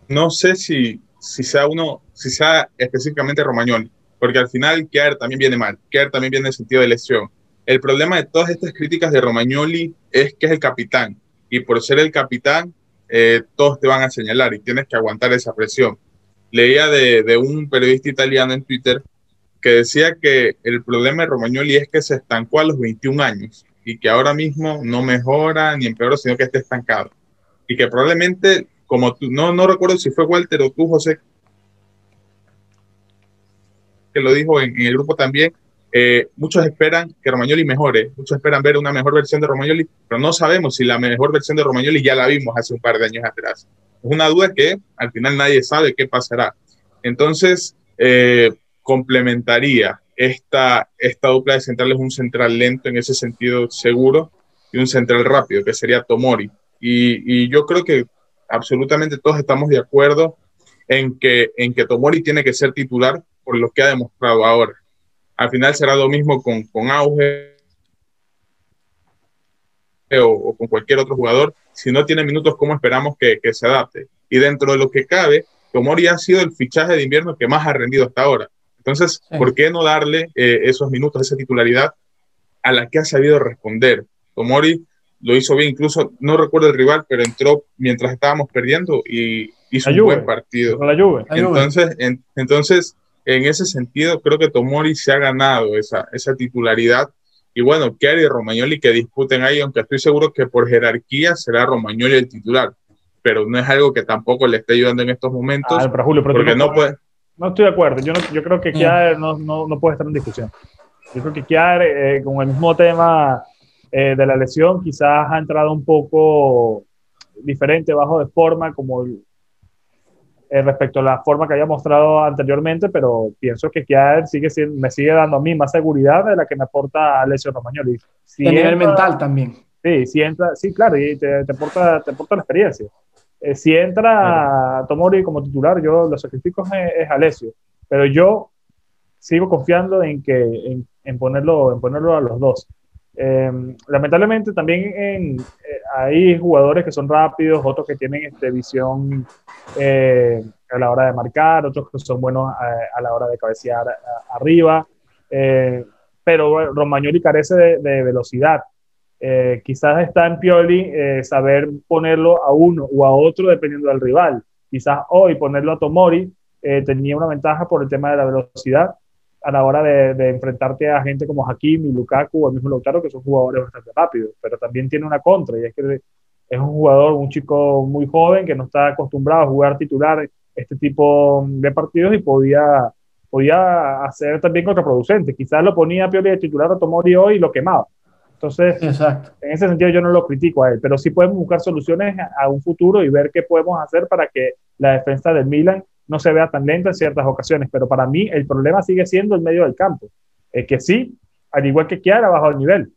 no sé si, si sea uno, si sea específicamente Romagnoli, porque al final Kier también viene mal, Kier también viene en sentido de lesión. El problema de todas estas críticas de Romagnoli es que es el capitán, y por ser el capitán, eh, todos te van a señalar y tienes que aguantar esa presión. Leía de un periodista italiano en Twitter que decía que el problema de Romagnoli es que se estancó a los 21 años y que ahora mismo no mejora ni empeora, sino que está estancado. Y que probablemente, como tú, no, no recuerdo si fue Walter o tú, José, que lo dijo en, el grupo también, eh, muchos esperan que Romagnoli mejore, muchos esperan ver una mejor versión de Romagnoli, pero no sabemos si la mejor versión de Romagnoli ya la vimos hace un par de años atrás. Es una duda que al final nadie sabe qué pasará. Entonces, eh, complementaría esta, esta dupla de centrales un central lento en ese sentido seguro y un central rápido, que sería Tomori. Y, yo creo que absolutamente todos estamos de acuerdo en que, en que Tomori tiene que ser titular por lo que ha demostrado ahora. Al final será lo mismo con, con Auge o, con cualquier otro jugador. Si no tiene minutos, ¿cómo esperamos que, que se adapte? Y dentro de lo que cabe, Tomori ha sido el fichaje de invierno que más ha rendido hasta ahora. Entonces, ¿por qué no darle eh, esos minutos, esa titularidad a la que ha sabido responder? Tomori lo hizo bien, incluso no recuerdo el rival, pero entró mientras estábamos perdiendo y hizo un buen partido. la Juve. Entonces, en, entonces, en ese sentido, creo que Tomori se ha ganado esa, esa titularidad. Y bueno, Chiari y Romagnoli que disputen ahí, aunque estoy seguro que por jerarquía será Romagnoli el titular, pero no es algo que tampoco le esté ayudando en estos momentos. Ah, Julio, porque no puede no estoy de acuerdo. Yo, no, yo creo que Kiar no, no, no, puede estar en discusión. Yo creo que Kiar, eh, con el mismo tema eh, de la lesión, quizás ha entrado un poco diferente, bajo de forma, como eh, respecto a la forma que había mostrado anteriormente, pero pienso que Kiar sigue me sigue dando a mí más seguridad de la que me aporta Alessio Romagnoli. Si a nivel mental también. Sí, si entra, sí, claro, y te, te, aporta, te aporta la experiencia. Eh, si entra Tomori como titular, yo lo sacrifico es, es Alessio, pero yo sigo confiando en que en, ponerlo, en ponerlo a los dos. Em, lamentablemente también en, eh, hay jugadores que son rápidos, otros que tienen este, visión eh, a la hora de marcar, otros que son buenos a, la hora de cabecear arriba, pero Romagnoli carece de velocidad eh, quizás está en Pioli eh, saber ponerlo a uno o a otro dependiendo del rival. Quizás hoy ponerlo a Tomori eh, tenía una ventaja por el tema de la velocidad a la hora de, enfrentarte a gente como Hakimi, Lukaku o el mismo Lautaro, que son jugadores bastante rápidos, pero también tiene una contra y es que es un jugador, un chico muy joven que no está acostumbrado a jugar titular este tipo de partidos y podía, podía hacer también contraproducente. Quizás lo ponía a Pioli de titular a Tomori hoy y lo quemaba entonces, en ese sentido yo no lo critico a él, pero sí podemos buscar soluciones a un futuro y ver qué podemos hacer para que la defensa del Milan no se vea tan lenta en ciertas ocasiones. Pero para mí el problema sigue siendo el medio del campo. Es que sí, al igual que Chiara, bajo el nivel.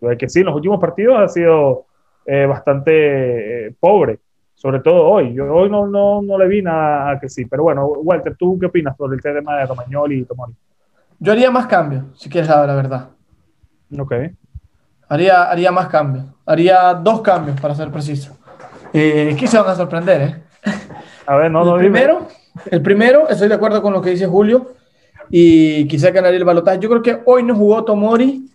Lo que sí, en los últimos partidos ha sido eh, bastante eh, pobre, sobre todo hoy. Yo hoy no, no, no le vi nada a que sí. Pero bueno, Walter, ¿tú qué opinas sobre el tema de Romagnoli y Tomori? Yo haría más cambios, si quieres saber la verdad. Ok. Haría, haría más cambios. Haría dos cambios, para ser preciso. Eh, se van a sorprender, ¿eh? A ver, no, el no, primero, El primero, estoy de acuerdo con lo que dice Julio, y quizá ganaría el balotaje. Yo creo que hoy no jugó Tomori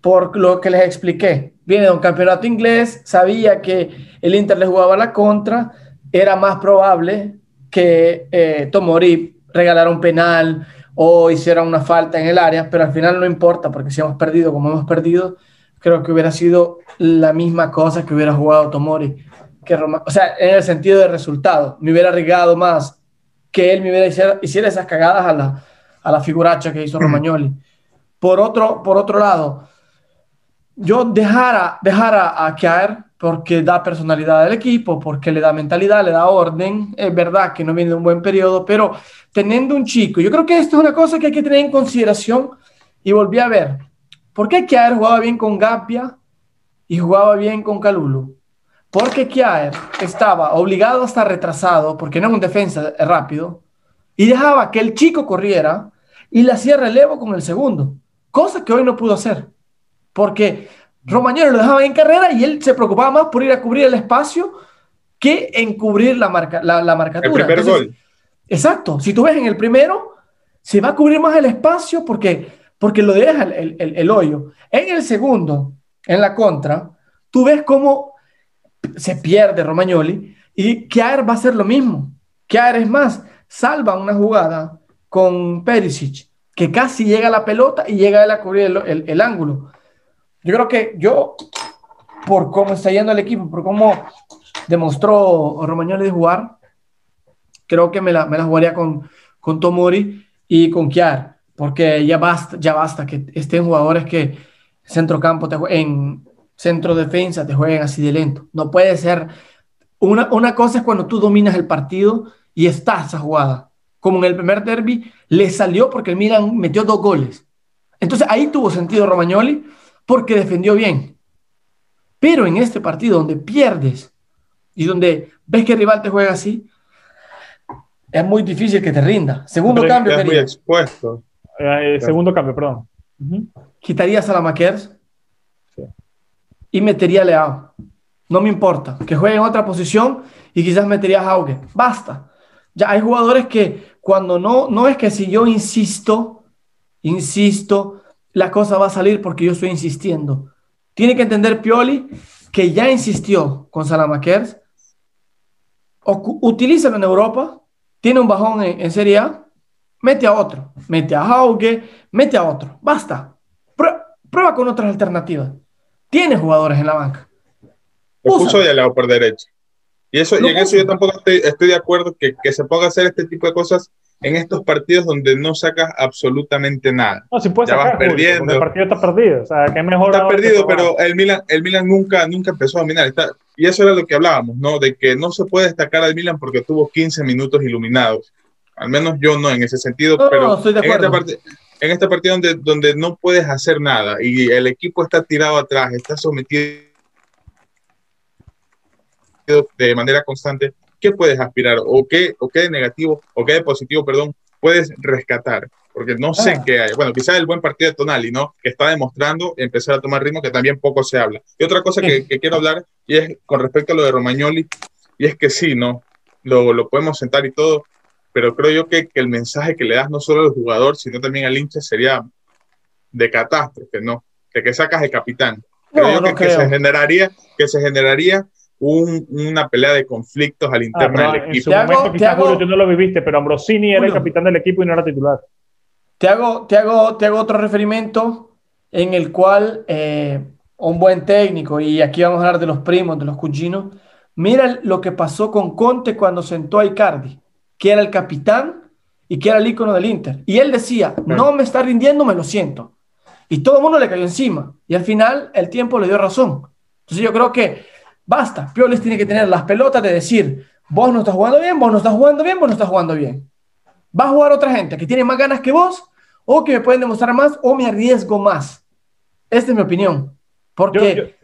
por lo que les expliqué. Viene de un campeonato inglés, sabía que el Inter le jugaba la contra, era más probable que eh, Tomori regalara un penal o hiciera una falta en el área, pero al final no importa, porque si hemos perdido como hemos perdido, creo que hubiera sido la misma cosa que hubiera jugado Tomori. Que o sea, en el sentido de resultado, me hubiera arriesgado más que él me hubiera hiciera, hiciera esas cagadas a la, a la figuracha que hizo Romagnoli. Por otro, por otro lado, yo dejara, dejara a Kiaer porque da personalidad al equipo, porque le da mentalidad, le da orden. Es verdad que no viene de un buen periodo, pero teniendo un chico, yo creo que esto es una cosa que hay que tener en consideración y volví a ver. ¿Por qué Kiaer jugaba bien con Gapia y jugaba bien con Calulu? Porque Kiaer estaba obligado a estar retrasado, porque no es un defensa rápido, y dejaba que el chico corriera y le hacía relevo con el segundo, cosa que hoy no pudo hacer, porque Romagnoli lo dejaba en carrera y él se preocupaba más por ir a cubrir el espacio que en cubrir la, marca, la, la marcatura. El primer gol. Exacto. Si tú ves en el primero, se va a cubrir más el espacio porque, porque lo deja el, el, el, hoyo. En el segundo, en la contra, tú ves cómo se pierde Romagnoli y Kjaer va a hacer lo mismo. Kjaer es más, salva una jugada con Perisic, que casi llega a la pelota y llega a cubrir el, el ángulo. Yo creo que yo, por cómo está yendo el equipo, por cómo demostró Romagnoli de jugar, creo que me la, me la jugaría con, con Tomori y con Kiar, porque ya basta, ya basta que estén jugadores que centrocampo, te, en centro defensa, te jueguen así de lento. No puede ser. Una, una cosa es cuando tú dominas el partido y está esa jugada. Como en el primer derby, le salió porque el Milan metió dos goles. Entonces ahí tuvo sentido Romagnoli porque defendió bien. Pero en este partido donde pierdes y donde ves que el rival te juega así, es muy difícil que te rinda. Segundo cambio. Es muy expuesto. Eh, segundo cambio, perdón. Quitaría a la sí. y metería a Leao. No me importa. Que juegue en otra posición y quizás metería a Hauge. Basta. Ya hay jugadores que cuando no, no es que si yo insisto, insisto, la cosa va a salir porque yo estoy insistiendo. Tiene que entender Pioli que ya insistió con Salamakers. Utilízalo en Europa. Tiene un bajón en, Serie A. Mete a otro. Mete a Hauge. Mete a otro. Basta. Prueba, con otras alternativas. Tiene jugadores en la banca. Lo puso de lado por derecho. Y, eso, y en eso yo tampoco estoy, de acuerdo que, que se ponga a hacer este tipo de cosas en estos partidos donde no sacas absolutamente nada. No, si puedes ya sacar, vas perdiendo. El partido está perdido. O sea, que mejor está perdido, pero el Milan, el Milan nunca, nunca empezó a dominar. Está, y eso era lo que hablábamos, ¿no? De que no se puede destacar al Milan porque tuvo 15 minutos iluminados. Al menos yo no en ese sentido, pero estoy de en, parte, en este partido donde, donde no puedes hacer nada y el equipo está tirado atrás, está sometido de manera constante, ¿qué puedes aspirar? ¿O qué, o qué de negativo, o qué de positivo, perdón, puedes rescatar? Porque no sé ah. qué hay. Bueno, quizás el buen partido de Tonali, ¿no? Que está demostrando empezar a tomar ritmo, que también poco se habla. Y otra cosa que, quiero hablar, y es con respecto a lo de Romagnoli, y es que sí, ¿no? Lo, lo podemos sentar y todo, pero creo yo que, que, el mensaje que le das no solo al jugador, sino también al hincha sería de catástrofe, ¿no? De que sacas el capitán. Creo yo que, que, se generaría, que se generaría un, una pelea de conflictos al interno del equipo. En su momento, quizás tú no lo viviste, pero Ambrosini era el capitán del equipo y no era titular. Te hago, te hago, te hago otro referimiento en el cual eh, un buen técnico, y aquí vamos a hablar de los primos, de los cuginos, mira lo que pasó con Conte cuando sentó a Icardi, que era el capitán y que era el ícono del Inter. Y él decía, no me está rindiendo, me lo siento. Y todo el mundo le cayó encima. Y al final el tiempo le dio razón. Entonces yo creo que Basta, Pioles tiene que tener las pelotas de decir, vos no estás jugando bien, vos no estás jugando bien, vos no estás jugando bien. Va a jugar otra gente que tiene más ganas que vos, o que me pueden demostrar más, o me arriesgo más. Esta es mi opinión. Porque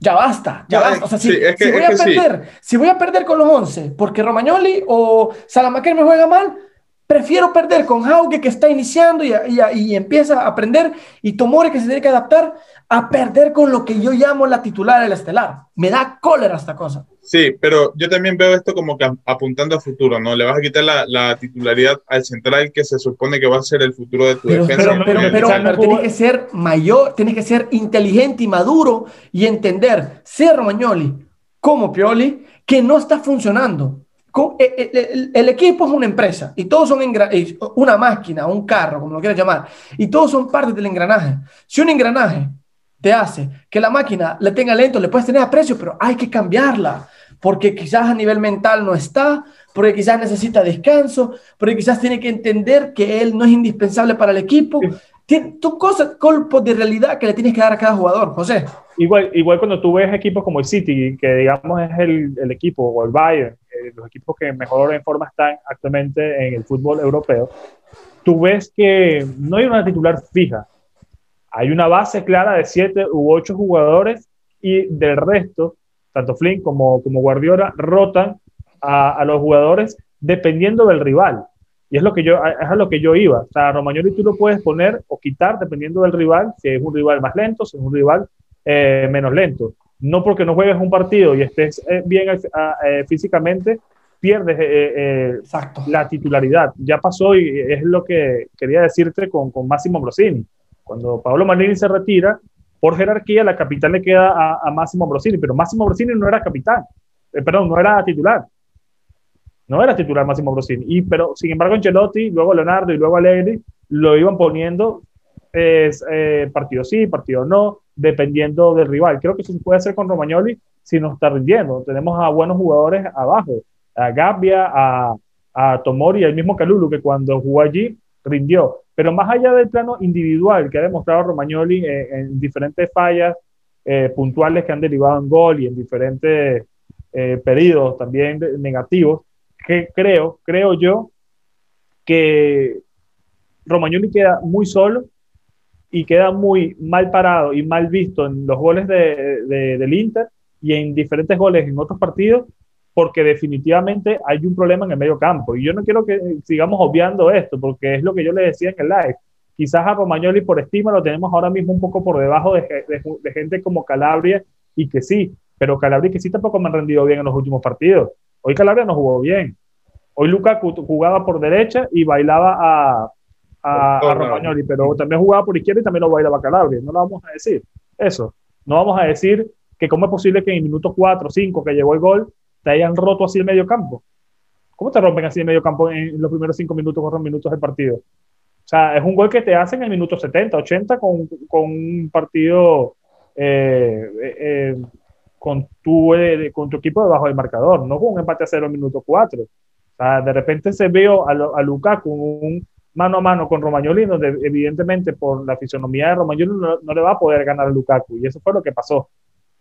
ya basta, ya basta. O sea, si, voy a perder, si voy a perder con los 11 porque Romagnoli o Salamaquer me juega mal, prefiero perder con Hauge que está iniciando y, y, y, empieza a aprender y Tomore que se tiene que adaptar a perder con lo que yo llamo la titular del estelar. Me da cólera esta cosa. Sí, pero yo también veo esto como que apuntando a futuro, ¿no? Le vas a quitar la, la titularidad al central que se supone que va a ser el futuro de tu defensa. Pero, pero, pero, tienes que ser mayor, tienes que ser inteligente y maduro y entender, ser Romagnoli como Pioli, que no está funcionando. Eh, eh, el, equipo es una empresa y todos son una máquina, un carro, como lo quieras llamar, y todos son parte del engranaje. Si un engranaje te hace que la máquina le tenga lento, le puedes tener a precio, pero hay que cambiarla, porque quizás a nivel mental no está, porque quizás necesita descanso, porque quizás tiene que entender que él no es indispensable para el equipo. Tiene, son cosas, colpos de realidad que le tienes que dar a cada jugador, José. igual, igual cuando tú ves equipos como el City, que digamos es el, el equipo, o el Bayern, eh, los equipos que mejor en forma están actualmente en el fútbol europeo, tú ves que no hay una titular fija. Hay una base clara de siete u ocho jugadores y del resto, tanto Flynn como, como Guardiola rotan a, a los jugadores dependiendo del rival. Y es lo que yo, es a lo que yo iba. O sea, Romagnoli tú lo puedes poner o quitar dependiendo del rival, si es un rival más lento, si es un rival eh, menos lento. No porque no juegues un partido y estés eh, bien eh, físicamente, pierdes la titularidad. Ya pasó y es lo que quería decirte con, con Máximo Brosini. Cuando Pablo Maldini se retira, por jerarquía la capital le queda a, a Máximo Brosini, pero Máximo Brosini no era capitán, perdón, no era titular no era titular Máximo Brosini. Y, pero, sin embargo, Ancelotti, luego Leonardo y luego Allegri lo iban poniendo eh, partido sí, partido no, dependiendo del rival. Creo que eso se puede hacer con Romagnoli si no está rindiendo. Tenemos a buenos jugadores abajo, a Gabbia, a, a Tomori, el mismo Calulu, que cuando jugó allí rindió. Pero más allá del plano individual que ha demostrado Romagnoli eh, en diferentes fallas eh, puntuales que han derivado en gol y en diferentes periodos también negativos, que creo, creo yo, que Romagnoli queda muy solo y queda muy mal parado y mal visto en los goles de, del Inter y en diferentes goles en otros partidos, porque definitivamente hay un problema en el medio campo. Y yo no quiero que sigamos obviando esto, porque es lo que yo le decía en el live. Quizás a Romagnoli por estima lo tenemos ahora mismo un poco por debajo de, de gente como Calabria y que sí, pero Calabria que sí tampoco me han rendido bien en los últimos partidos. Hoy Calabria no jugó bien. Hoy Lukaku jugaba por derecha y bailaba a, a, Romagnoli, pero también jugaba por izquierda y también lo bailaba Calabria. No lo vamos a decir. Eso. No vamos a decir que cómo es posible que en minutos 4 o 5 que llegó el gol te hayan roto así el medio campo. ¿Cómo te rompen así el medio campo en los primeros 5 minutos, 4 minutos del partido? O sea, es un gol que te hacen en el minuto 70, 80 con, con un partido eh, eh, eh con tu, eh, con tu equipo debajo del marcador, no con un empate a cero en minuto 4. O sea, de repente se vio a, a Lukaku un mano a mano con Romagnoli, donde evidentemente por la fisonomía de Romagnoli no, le va a poder ganar a Lukaku, y eso fue lo que pasó.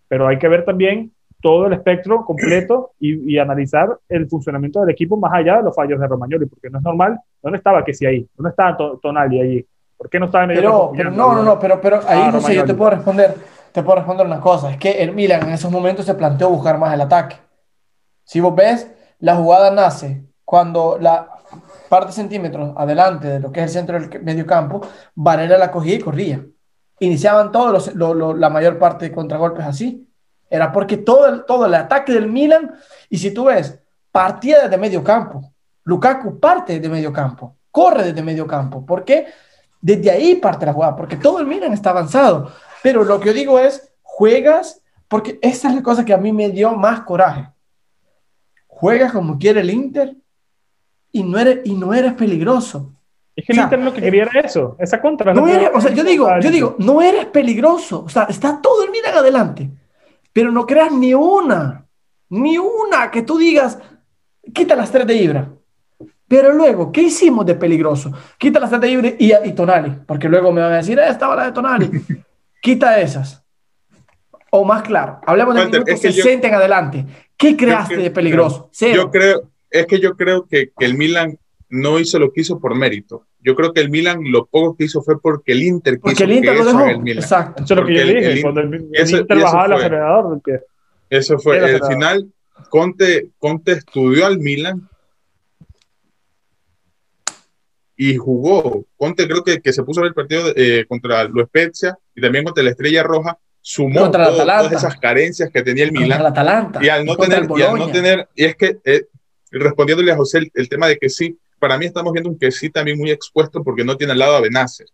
Pero hay que ver también todo el espectro completo y, y, analizar el funcionamiento del equipo más allá de los fallos de Romagnoli, porque no es normal, ¿dónde estaba que si ahí? ¿Dónde estaba Tonali allí? ¿Por qué no estaba en el pero, pero no, no, no, pero, pero ahí no sé, yo te puedo responder te puedo responder una cosa, es que el Milan en esos momentos se planteó buscar más el ataque. Si vos ves, la jugada nace cuando la parte de centímetros adelante de lo que es el centro del medio campo, Varela la cogía y corría. Iniciaban todos los, la mayor parte de contragolpes así. Era porque todo el, todo el ataque del Milan, y si tú ves, partía desde medio campo. Lukaku parte de medio campo, corre desde medio campo. ¿Por qué? Desde ahí parte la jugada, porque todo el Milan está avanzado. Pero lo que yo digo es, juegas, porque esa es la cosa que a mí me dio más coraje. Juegas como quiere el Inter y no eres, y no eres peligroso. Es que el Inter lo que quería era eso, esa contra. No eres, o sea, yo digo, yo digo, no eres peligroso. O sea, está todo el Milan adelante, pero no creas ni una, ni una que tú digas, quita las tres de Ibra. Pero luego, ¿qué hicimos de peligroso? Quita las tres de Ibra y, y Tonali, porque luego me van a decir, eh, estaba la de Tonali. Quita esas. O más claro, hablemos de minutos 60 en adelante. ¿Qué creaste de peligroso? Yo creo, es que yo creo que, que, el Milan no hizo lo que hizo por mérito. Yo creo que el Milan lo poco que hizo fue porque el Inter quiso porque el Inter lo dejó. El Milan. Exacto. Eso es lo que yo dije. El, cuando el, Inter bajaba el acelerador. Eso fue. Al final, Conte, Conte estudió al Milan y jugó. Conte creo que, que se puso en el partido eh, contra lo Spezia y también contra la Estrella Roja, sumó todas esas carencias que tenía el Milan. y al no tener, y al no tener, y es que eh, respondiéndole a José el, tema de que sí, para mí estamos viendo un que sí también muy expuesto porque no tiene al lado a Benacer.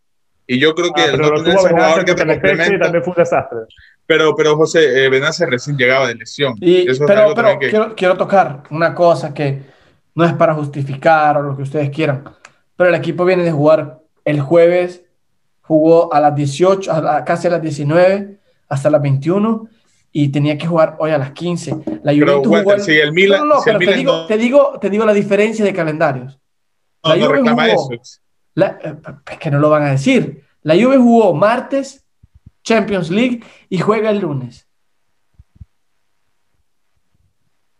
Y yo creo que ah, no tener ese jugador que te complementa. También fue un desastre. Pero, pero José, eh, Benacer recién llegaba de lesión. Y, pero, pero quiero, quiero tocar una cosa que no es para justificar o lo que ustedes quieran pero el equipo viene de jugar el jueves, jugó a las 18, a casi a las 19, hasta las 21 y tenía que jugar hoy a las 15. La Juventus pero, jugó si el Milan, no, no, pero te, digo, te, digo, te digo la diferencia de calendarios. La no, reclama eso. La, es que no lo van a decir. La Juve jugó martes, Champions League y juega el lunes.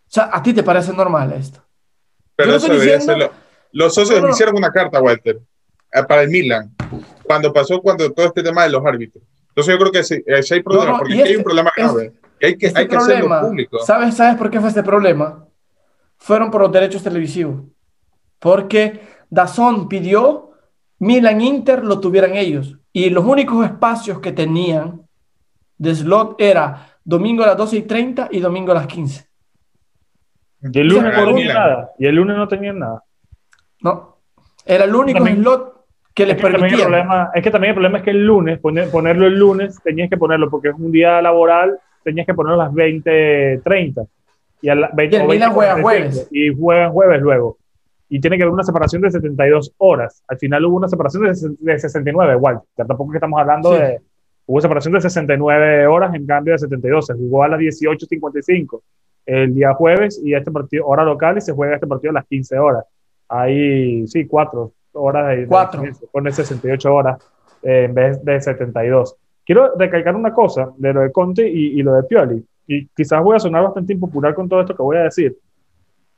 O sea, ¿a ti te parece normal esto? Pero eso diciendo... Los socios hicieron una carta, Walter, eh, para el Milan, cuando pasó cuando todo este tema de los árbitros. Entonces yo creo que sí, eh, hay problemas, porque hay un problema grave. Hay que, este hay que hacerlo público. ¿sabes, ¿Sabes por qué fue este problema? Fueron por los derechos televisivos. Porque Dazón pidió Milan Inter lo tuvieran ellos. Y los únicos espacios que tenían de slot era domingo a las 12 y 30 y domingo a las 15. Y el lunes no tenían nada. Y el lunes no tenían nada. No. Era el único slot que les permitía. es que también el problema es que el lunes, ponerlo el lunes, tenías que ponerlo porque es un día laboral, tenías que ponerlo a las 20, 30. Y, a la, 20, y juega jueves. Y juegan jueves luego. Y tiene que haber una separación de 72 horas. Al final hubo una separación de, 69, igual. Tampoco que estamos hablando de. Hubo separación de 69 horas en cambio de 72. Se jugó a las 18.55 el día jueves y este partido, hora local, y se juega este partido a las 15 horas. Hay, sí, cuatro horas de, cuatro. pone 68 horas eh, en vez de 72. Quiero recalcar una cosa de lo de Conte y, lo de Pioli, y quizás voy a sonar bastante impopular con todo esto que voy a decir,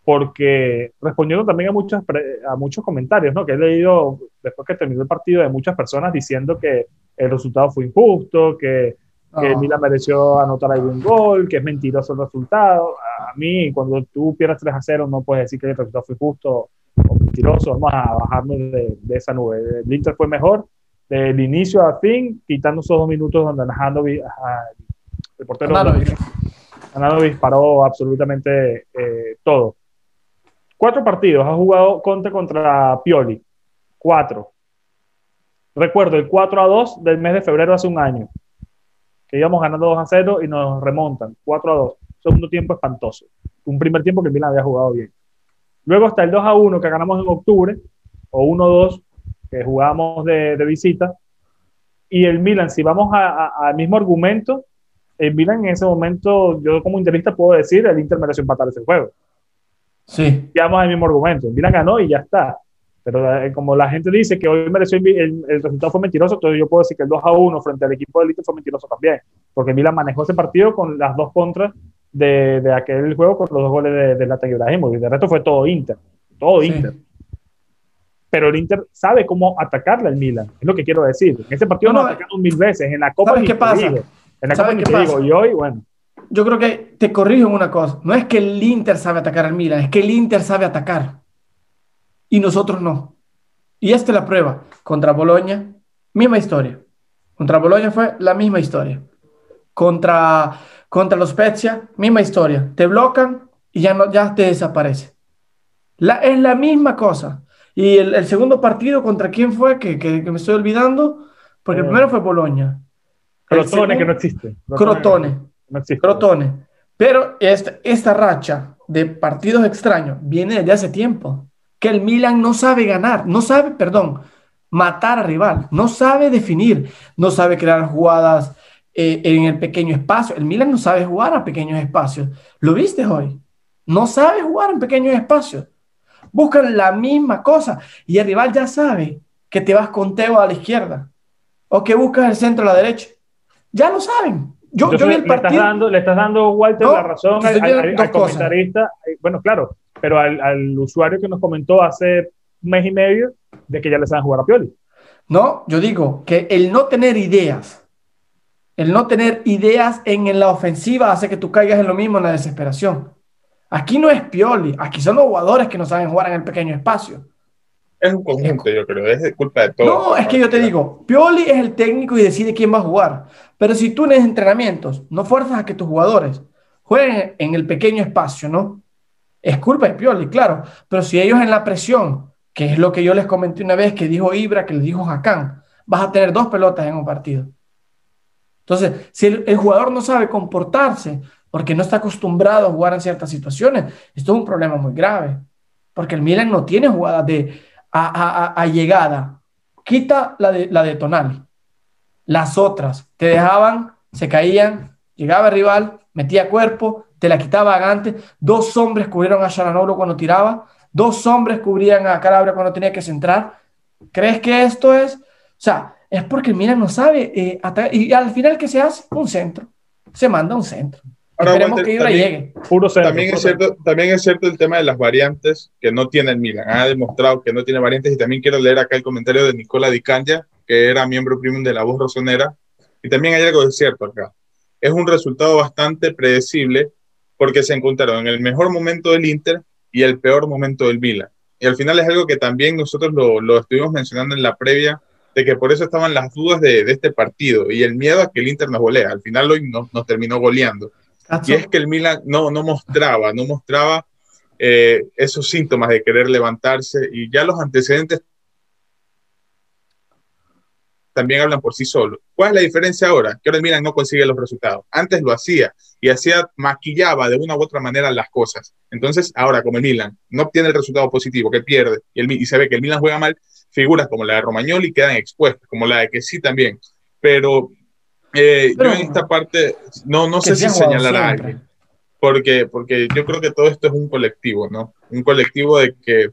porque respondiendo también a muchos, a muchos comentarios ¿no? que he leído después que terminó el partido de muchas personas diciendo que el resultado fue injusto, que, que. Milan mereció anotar algún gol, que es mentiroso el resultado. A mí, cuando tú pierdes 3 a 0, no puedes decir que el resultado fue justo o mentiroso. Vamos a bajarnos de, de esa nube. El Inter fue mejor del inicio a fin, quitando esos dos minutos donde Ananovic, el portero Ananovic disparó absolutamente eh, todo. Cuatro partidos ha jugado Conte contra Pioli. Cuatro. Recuerdo el 4 a 2 del mes de febrero hace un año que íbamos ganando 2 a 0 y nos remontan 4 a 2. Segundo tiempo espantoso. Un primer tiempo que Milan había jugado bien. Luego está el 2 a 1 que ganamos en octubre, o 1 a 2 que jugamos de, de, visita. Y el Milan, si vamos al mismo argumento, el Milan en ese momento, yo como interista puedo decir, el Inter mereció empatar ese juego. Sí. Vamos al mismo argumento. El Milan ganó y ya está. Pero eh, como la gente dice que hoy mereció el, el, resultado fue mentiroso, entonces yo puedo decir que el 2 a 1 frente al equipo del Inter fue mentiroso también, porque Milan manejó ese partido con las dos contras de, de aquel juego con los dos goles de, de Lata y y de resto fue todo Inter, todo Inter. Pero el Inter sabe cómo atacarle al Milan, es lo que quiero decir. En ese partido no, no atacamos mil veces, en la Copa ¿sabes qué pasa? en la Copa qué pasa? y hoy, bueno. Yo creo que te corrijo en una cosa, no es que el Inter sabe atacar al Milan, es que el Inter sabe atacar y nosotros no. Y esta es la prueba. Contra Boloña, misma historia. Contra Boloña fue la misma historia. Contra, contra los Spezia, misma historia. Te blocan y ya, no, ya te desaparece. La, es la misma cosa. Y el, segundo partido, ¿contra quién fue? Que, que, me estoy olvidando. Porque el primero fue Boloña. Crotone, que no existe. Crotone. No existe. Crotone. Pero esta, esta racha de partidos extraños viene desde hace tiempo que el Milan no sabe ganar, no sabe, perdón, matar a rival, no sabe definir, no sabe crear jugadas eh, en el pequeño espacio. El Milan no sabe jugar a pequeños espacios. ¿Lo viste hoy? No sabe jugar en pequeños espacios. Buscan la misma cosa y el rival ya sabe que te vas con Teo a la izquierda o que buscas el centro a la derecha. Ya lo saben. Yo, yo vi el partido. Le estás dando, le estás dando Walter, la razón al, comentarista. Bueno, claro, pero al, usuario que nos comentó hace un mes y medio de que ya le saben jugar a Pioli. No, yo digo que el no tener ideas, el no tener ideas en, la ofensiva hace que tú caigas en lo mismo en la desesperación. Aquí no es Pioli, aquí son los jugadores que no saben jugar en el pequeño espacio. Es un conjunto, yo creo, es culpa de todos. No, es que yo te digo, Pioli es el técnico y decide quién va a jugar. Pero si tú en entrenamientos no fuerzas a que tus jugadores jueguen en el pequeño espacio, ¿no? Es culpa de Pioli, claro, pero si ellos en la presión, que es lo que yo les comenté una vez que dijo Ibra, que le dijo Jacán, vas a tener dos pelotas en un partido. Entonces, si el, jugador no sabe comportarse porque no está acostumbrado a jugar en ciertas situaciones, esto es un problema muy grave, porque el Milan no tiene jugadas de a, llegada. Quita la de, la de. Las otras te dejaban, se caían, llegaba el rival, metía cuerpo, te la quitaba a Gante, dos hombres cubrieron a Sharanoglu cuando tiraba, dos hombres cubrían a Calabria cuando tenía que centrar. ¿Crees que esto es? O sea, es porque el Milan no sabe eh, y al final ¿qué se hace? Un centro. Se manda un centro. Esperemos que también, llegue. Puro centro, también, es cierto, también es cierto el tema de las variantes que no tiene el Milan. Ha demostrado que no tiene variantes y también quiero leer acá el comentario de Nicola Di Candia, que era miembro premium de La Voz Rosonera. Y también hay algo de cierto acá. Es un resultado bastante predecible porque se encontraron en el mejor momento del Inter y el peor momento del Milan. Y al final es algo que también nosotros lo, lo estuvimos mencionando en la previa de que por eso estaban las dudas de, de, este partido y el miedo a que el Inter nos golea. Al final hoy nos, nos terminó goleando. Y es que el Milan no, no mostraba, no mostraba eh, esos síntomas de querer levantarse y ya los antecedentes también hablan por sí solos. ¿Cuál es la diferencia ahora? Que ahora el Milan no consigue los resultados. Antes lo hacía y hacía, maquillaba de una u otra manera las cosas. Entonces, ahora como el Milan no obtiene el resultado positivo, que pierde y, el, y se ve que el Milan juega mal, figuras como la de Romagnoli quedan expuestas, como la de que sí también. Pero, eh, yo en esta parte no, no sé si señalar a alguien, porque, porque yo creo que todo esto es un colectivo, ¿no? Un colectivo de que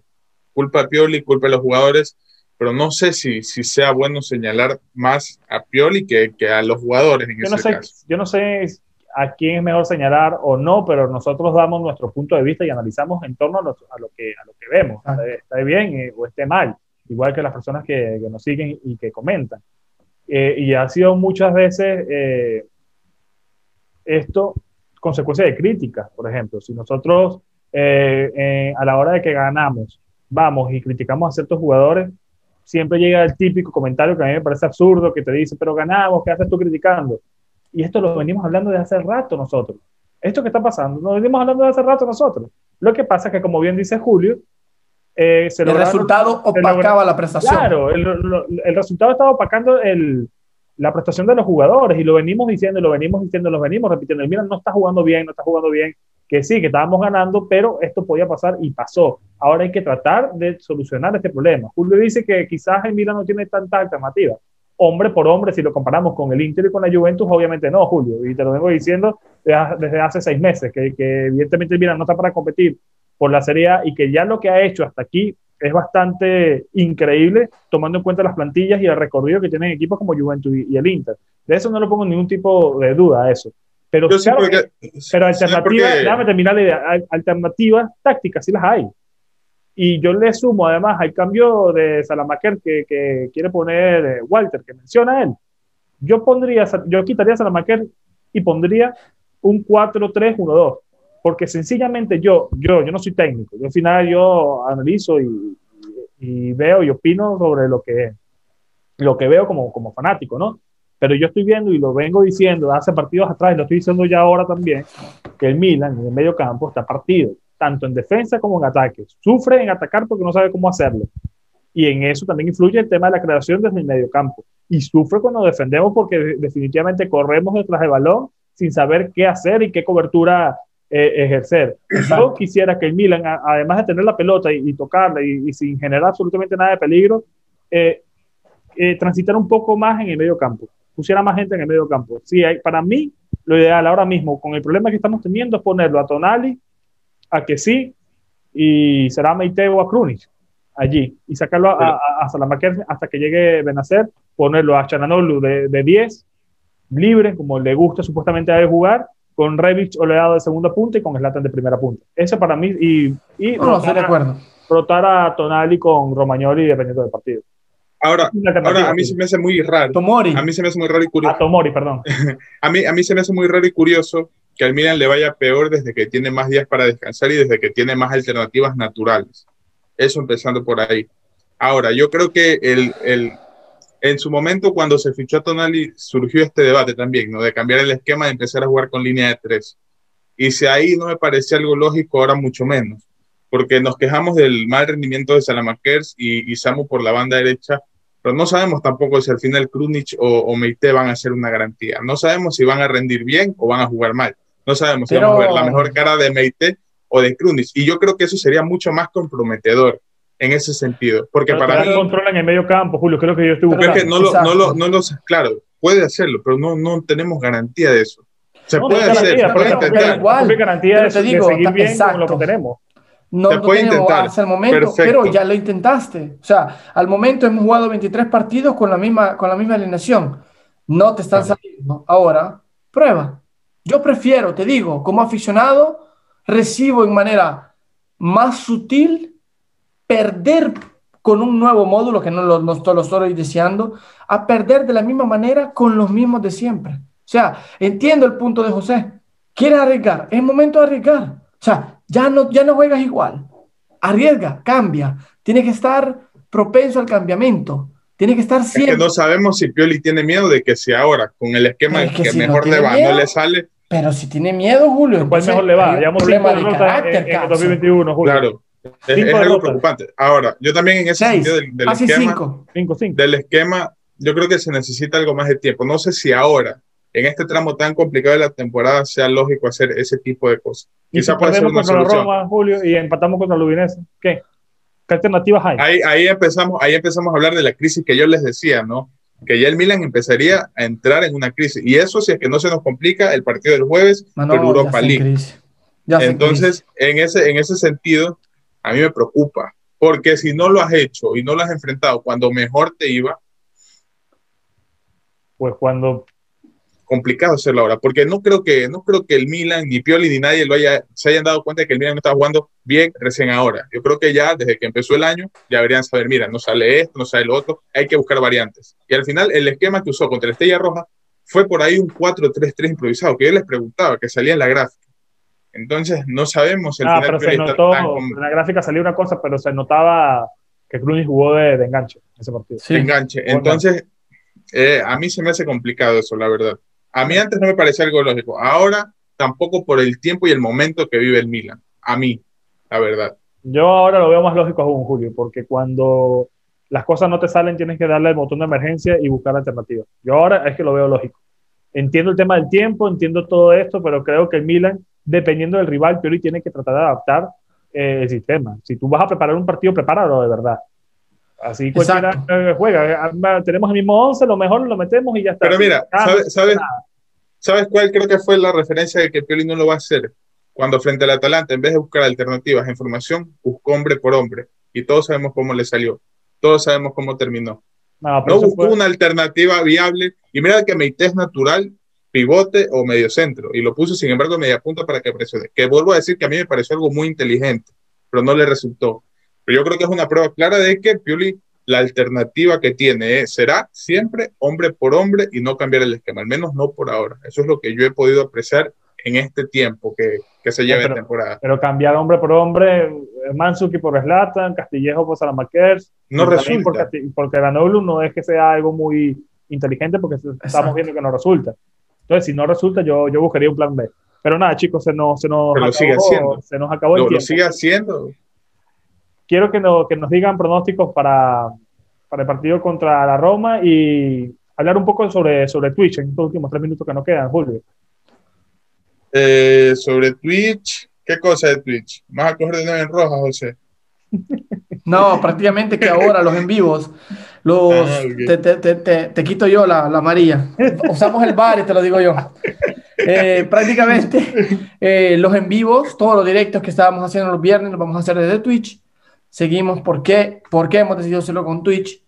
culpa a Pioli, culpa a los jugadores, pero no sé si, si sea bueno señalar más a Pioli que, que a los jugadores en yo ese no sé, caso. Yo no sé a quién es mejor señalar o no, pero nosotros damos nuestro punto de vista y analizamos en torno a lo, a lo que, a lo que vemos, ah. está, bien eh, o esté mal igual que las personas que, nos siguen y que comentan. Eh, y ha sido muchas veces eh, esto consecuencia de críticas, por ejemplo. Si nosotros eh, a la hora de que ganamos vamos y criticamos a ciertos jugadores, siempre llega el típico comentario que a mí me parece absurdo, que te dice, pero ganamos, ¿qué haces tú criticando? Y esto lo venimos hablando de hace rato nosotros. Esto que está pasando, lo venimos hablando de hace rato nosotros. Lo que pasa es que, como bien dice Julio, eh, el resultado opacaba la prestación. Claro, el, el, resultado estaba opacando el, la prestación de los jugadores y lo venimos diciendo, lo venimos diciendo, lo venimos repitiendo. Milan no está jugando bien, no está jugando bien, que sí, que estábamos ganando, pero esto podía pasar y pasó. Ahora hay que tratar de solucionar este problema. Julio dice que quizás el Milan no tiene tanta alternativa. Hombre por hombre, si lo comparamos con el Inter y con la Juventus, obviamente no, Julio. Y te lo vengo diciendo desde hace seis meses, que, que evidentemente el Milan no está para competir por la Serie A y que ya lo que ha hecho hasta aquí es bastante increíble, tomando en cuenta las plantillas y el recorrido que tienen equipos como Juventus y, el Inter. De eso no lo pongo ningún tipo de duda, eso. Pero, claro pero alternativas, déjame terminar la idea, alternativas tácticas sí las hay. Y yo le sumo además al cambio de Salamaker que, que quiere poner eh, Walter, que menciona él. Yo pondría, yo quitaría Salamaker y pondría un 4-3-1-2 porque sencillamente yo, yo, yo no soy técnico, yo al final yo analizo y, y veo y opino sobre lo que, lo que veo como, como fanático, ¿no? Pero yo estoy viendo y lo vengo diciendo hace partidos atrás y lo estoy diciendo ya ahora también, que el Milan en el medio campo está partido, tanto en defensa como en ataque. Sufre en atacar porque no sabe cómo hacerlo. Y en eso también influye el tema de la creación desde el medio campo. Y sufre cuando defendemos porque definitivamente corremos detrás del balón sin saber qué hacer y qué cobertura eh, ejercer. Yo quisiera que el Milan, además de tener la pelota y, tocarla y, sin generar absolutamente nada de peligro, eh, eh, transitara un poco más en el medio campo, pusiera más gente en el medio campo. Sí, para mí, lo ideal ahora mismo, con el problema que estamos teniendo, es ponerlo a Tonali, a que sí, y será Meite o a Krunic allí, y sacarlo a, a, Salamaquer hasta que llegue Benacer, ponerlo a Chananolu de, de 10, libre, como le gusta supuestamente a él jugar, con Revich Oleado de segunda punta y con Slatan de primera punta. Ese para mí, y, y no, rotar, de acuerdo. rotar a Tonali con Romagnoli dependiendo del partido. Ahora, ahora, a mí se me hace muy raro. Tomori. A mí se me hace muy raro y curioso. A Tomori, perdón. a, mí, a mí se me hace muy raro y curioso que al Milan le vaya peor desde que tiene más días para descansar y desde que tiene más alternativas naturales. Eso empezando por ahí. Ahora, yo creo que el, el, en su momento, cuando se fichó a Tonali, surgió este debate también, ¿no? De cambiar el esquema, de empezar a jugar con línea de tres. Y si ahí no me parecía algo lógico, ahora mucho menos. Porque nos quejamos del mal rendimiento de Salamakers y, y Samu por la banda derecha, pero no sabemos tampoco si al final Krunic o, o Meite van a ser una garantía. No sabemos si van a rendir bien o van a jugar mal. No sabemos si vamos a ver la mejor cara de Meite o de Krunic. Y yo creo que eso sería mucho más comprometedor en ese sentido. Porque pero para mí. controla en el medio campo, Julio, creo que yo estoy buscando. Es que no lo, no, lo, no lo, claro, puede hacerlo, pero no, no tenemos garantía de eso. Se puede hacer, se puede intentar. Igual, garantía de, digo, de, seguir bien exacto. con lo que tenemos. no, no tenemos hasta el momento, pero ya lo intentaste. O sea, al momento hemos jugado 23 partidos con la misma, con la misma alineación. No te están saliendo. Ahora, prueba. Yo prefiero, te digo, como aficionado, recibo en manera más sutil perder con un nuevo módulo, que no lo, lo, lo estoy deseando, a perder de la misma manera con los mismos de siempre. O sea, entiendo el punto de José. Quiere arriesgar, es momento de arriesgar. O sea, ya no, ya no juegas igual. Arriesga, cambia. Tiene que estar propenso al cambiamiento. Tiene que estar siempre. Es que no sabemos si Pioli tiene miedo de que si ahora, con el esquema que, mejor le va, no le sale. Pero si tiene miedo, Julio. ¿Cuál mejor le va? un problema de carácter, en, 2021, Julio. Claro. Es, algo preocupante. Ahora, yo también en ese sentido del, del esquema, cinco. Cinco, del esquema, yo creo que se necesita algo más de tiempo. No sé si ahora, en este tramo tan complicado de la temporada, sea lógico hacer ese tipo de cosas. Y Quizá si puede ser una contra solución. Roma, Julio, y empatamos contra el Udinese, ¿qué? ¿Qué alternativas hay? Ahí, ahí, empezamos, ahí empezamos a hablar de la crisis que yo les decía, ¿no? Que ya el Milan empezaría a entrar en una crisis. Y eso, si es que no se nos complica, el partido del jueves no, no, Europa League. Entonces, en ese, en ese sentido, a mí me preocupa, porque si no lo has hecho y no lo has enfrentado cuando mejor te iba, pues cuando complicado hacerlo ahora, porque no creo que no creo que el Milan ni Pioli ni nadie lo haya se hayan dado cuenta de que el Milan no está jugando bien recién ahora. Yo creo que ya desde que empezó el año ya deberían saber, mira, no sale esto, no sale lo otro, hay que buscar variantes. Y al final el esquema que usó contra la Estrella Roja fue por ahí un 4-3-3 improvisado, que yo les preguntaba, que salía en la gráfica. Entonces, no sabemos el ah, pero se notó, en la gráfica salió una cosa, pero se notaba que Cruz jugó de, enganche en ese partido. Sí. De enganche. Entonces, eh, a mí se me hace complicado eso, la verdad. A mí antes no me parecía algo lógico. Ahora, tampoco por el tiempo y el momento que vive el Milan. A mí, la verdad. Yo ahora lo veo más lógico aún, Julio, porque cuando las cosas no te salen, tienes que darle el botón de emergencia y buscar alternativas. Yo ahora es que lo veo lógico. Entiendo el tema del tiempo, entiendo todo esto, pero creo que el Milan dependiendo del rival, Pioli tiene que tratar de adaptar eh, el sistema. Si tú vas a preparar un partido, prepáralo de verdad. Así cualquiera eh, juega. Eh, tenemos el mismo 11, lo mejor lo metemos y ya está. Pero mira, ¿sabes, sabes, cuál creo que fue la referencia de que Pioli no lo va a hacer? Cuando frente al Atalanta, en vez de buscar alternativas en formación, buscó hombre por hombre. Y todos sabemos cómo le salió. Todos sabemos cómo terminó. No, buscó una alternativa viable. Y mira que Meite es natural pivote o medio centro y lo puso sin embargo media punta para que presione. Que vuelvo a decir que a mí me pareció algo muy inteligente, pero no le resultó. Pero yo creo que es una prueba clara de que Pioli la alternativa que tiene será siempre hombre por hombre y no cambiar el esquema, al menos no por ahora. Eso es lo que yo he podido apreciar en este tiempo que, que se lleva en temporada. Pero cambiar hombre por hombre, Mansuki por Slatan, Castillejo por Salamakers, no resulta. Porque, porque Danolu no es que sea algo muy inteligente porque estamos viendo que no resulta. Entonces, si no resulta, yo, yo buscaría un plan B. Pero nada, chicos, se nos, se nos, acabó, sigue se nos acabó el lo, tiempo. Lo sigue haciendo. Quiero que, no, que nos digan pronósticos para, para el partido contra la Roma y hablar un poco sobre, sobre Twitch en estos últimos tres minutos que nos quedan, Julio. Eh, sobre Twitch, ¿qué cosa de Twitch? ¿Vas a coger de nuevo en roja, José? No, prácticamente que ahora los en vivos, los, ah, te, te, te, te, quito yo la, la amarilla. Usamos el bar y te lo digo yo. Eh, prácticamente eh, los en vivos, todos los directos que estábamos haciendo los viernes, los vamos a hacer desde Twitch. Seguimos, ¿por qué? ¿Por qué hemos decidido hacerlo con Twitch?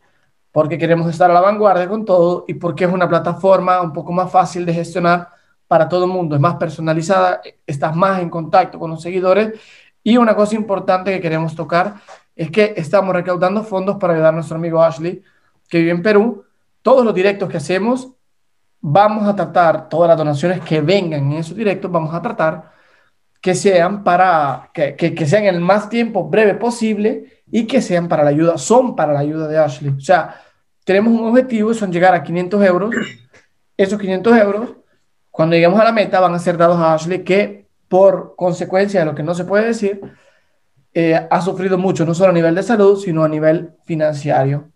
Porque queremos estar a la vanguardia con todo y porque es una plataforma un poco más fácil de gestionar para todo el mundo. Es más personalizada, estás más en contacto con los seguidores. Y una cosa importante que queremos tocar es que estamos recaudando fondos para ayudar a nuestro amigo Ashley, que vive en Perú. Todos los directos que hacemos, vamos a tratar, todas las donaciones que vengan en esos directos, vamos a tratar que sean para, que, que, sean en el más tiempo breve posible y que sean para la ayuda, son para la ayuda de Ashley. O sea, tenemos un objetivo, son llegar a 500 euros. Esos 500 euros, cuando lleguemos a la meta, van a ser dados a Ashley, que por consecuencia de lo que no se puede decir, eh, ha sufrido mucho, no solo a nivel de salud, sino a nivel financiero.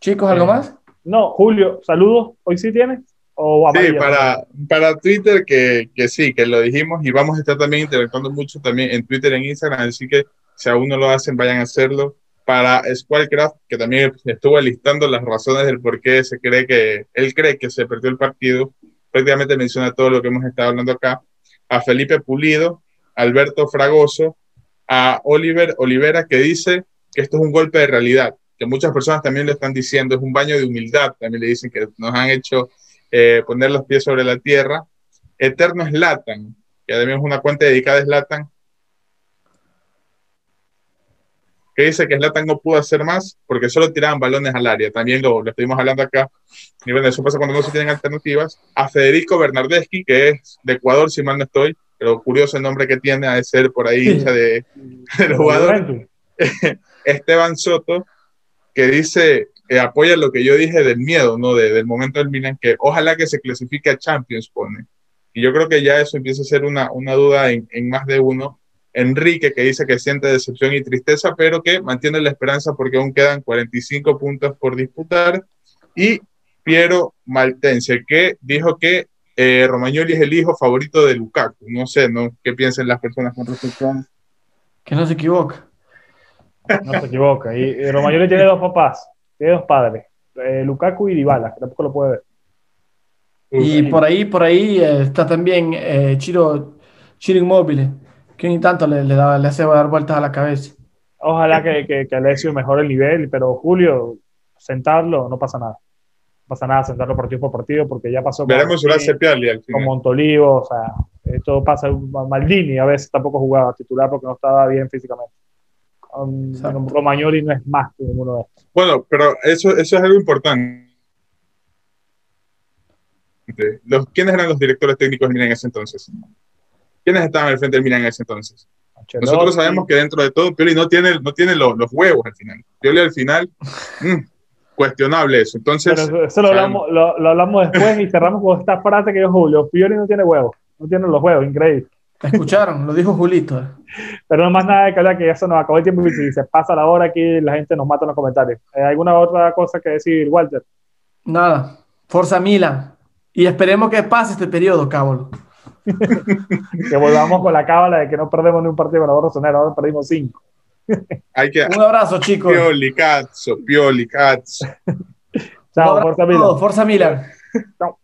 Chicos, ¿algo más? No, Julio, saludos. ¿Hoy sí tienes? ¿O sí, para, para Twitter, que, que, sí, que lo dijimos y vamos a estar también interactuando mucho también en Twitter, en Instagram, así que si aún no lo hacen, vayan a hacerlo. Para Squadcraft, que también estuvo listando las razones del por qué se cree que, él cree que se perdió el partido, prácticamente menciona todo lo que hemos estado hablando acá. A Felipe Pulido, Alberto Fragoso, a Oliver Olivera que dice que esto es un golpe de realidad, que muchas personas también lo están diciendo, es un baño de humildad, también le dicen que nos han hecho eh, poner los pies sobre la tierra. Eterno Slatan, que además es una cuenta dedicada a Slatan, que dice que Slatan no pudo hacer más porque solo tiraban balones al área. También lo, lo estuvimos hablando acá. Y bueno, eso pasa cuando no se tienen alternativas. A Federico Bernardeschi, que es de Ecuador, si mal no estoy, pero curioso el nombre que tiene, a ser por ahí hincha de, del jugador. Esteban Soto, que dice, que apoya lo que yo dije del miedo, ¿no? De, del momento del Milan, que ojalá que se clasifique a Champions, pone. Y yo creo que ya eso empieza a ser una, una duda en, en más de uno. Enrique, que dice que siente decepción y tristeza, pero que mantiene la esperanza porque aún quedan 45 puntos por disputar. Y Piero Maltense, que dijo que eh, Romagnoli es el hijo favorito de Lukaku. No sé, ¿no? ¿Qué piensan las personas con respecto a Que no se equivoca. No se equivoca. Y, y Romagnoli tiene dos papás, tiene dos padres, eh, Lukaku y Dybala, que tampoco lo puede ver. Y por ahí, por ahí eh, está también eh, Chiro, Chiro Inmóvil, que ni tanto le, le, da, le hace dar vueltas a la cabeza. Ojalá que, que, que Alessio mejore el nivel, pero Julio, sentarlo, no pasa nada. No pasa nada sentarlo partido por partido, porque ya pasó Veremos con. Montolivo, o sea, esto pasa. Maldini a veces tampoco jugaba titular porque no estaba bien físicamente. Um. Romagnoli no es más que ninguno de estos. Bueno, pero eso, eso es algo importante. Los, ¿Quiénes eran los directores técnicos del Milan en ese entonces? ¿Quiénes estaban al frente del Milan en ese entonces? Nosotros sabemos que dentro de todo Pioli no tiene, no tiene los, los huevos al final. Pioli al final, mm, cuestionable eso. Entonces, Pero eso lo hablamos, lo, lo hablamos después y cerramos con esta frase que dijo Julio. Pioli no tiene huevos, no tiene los huevos, increíble. ¿Te escucharon? Lo dijo Julito. Pero no más nada de que hablar que ya se nos acabó el tiempo y si se pasa la hora aquí la gente nos mata en los comentarios. Eh, ¿Alguna otra cosa que decir, Walter? Nada. Forza Milan. Y esperemos que pase este periodo, cabrón. Que volvamos con la cábala de que no perdemos ni un partido con la Borra Sonera, ahora perdimos cinco. Hay que. Un abrazo, chicos. Pioli, cazzo, Pioli, cazzo. Chao, abrazo Forza Milan. Forza Milan. Chao.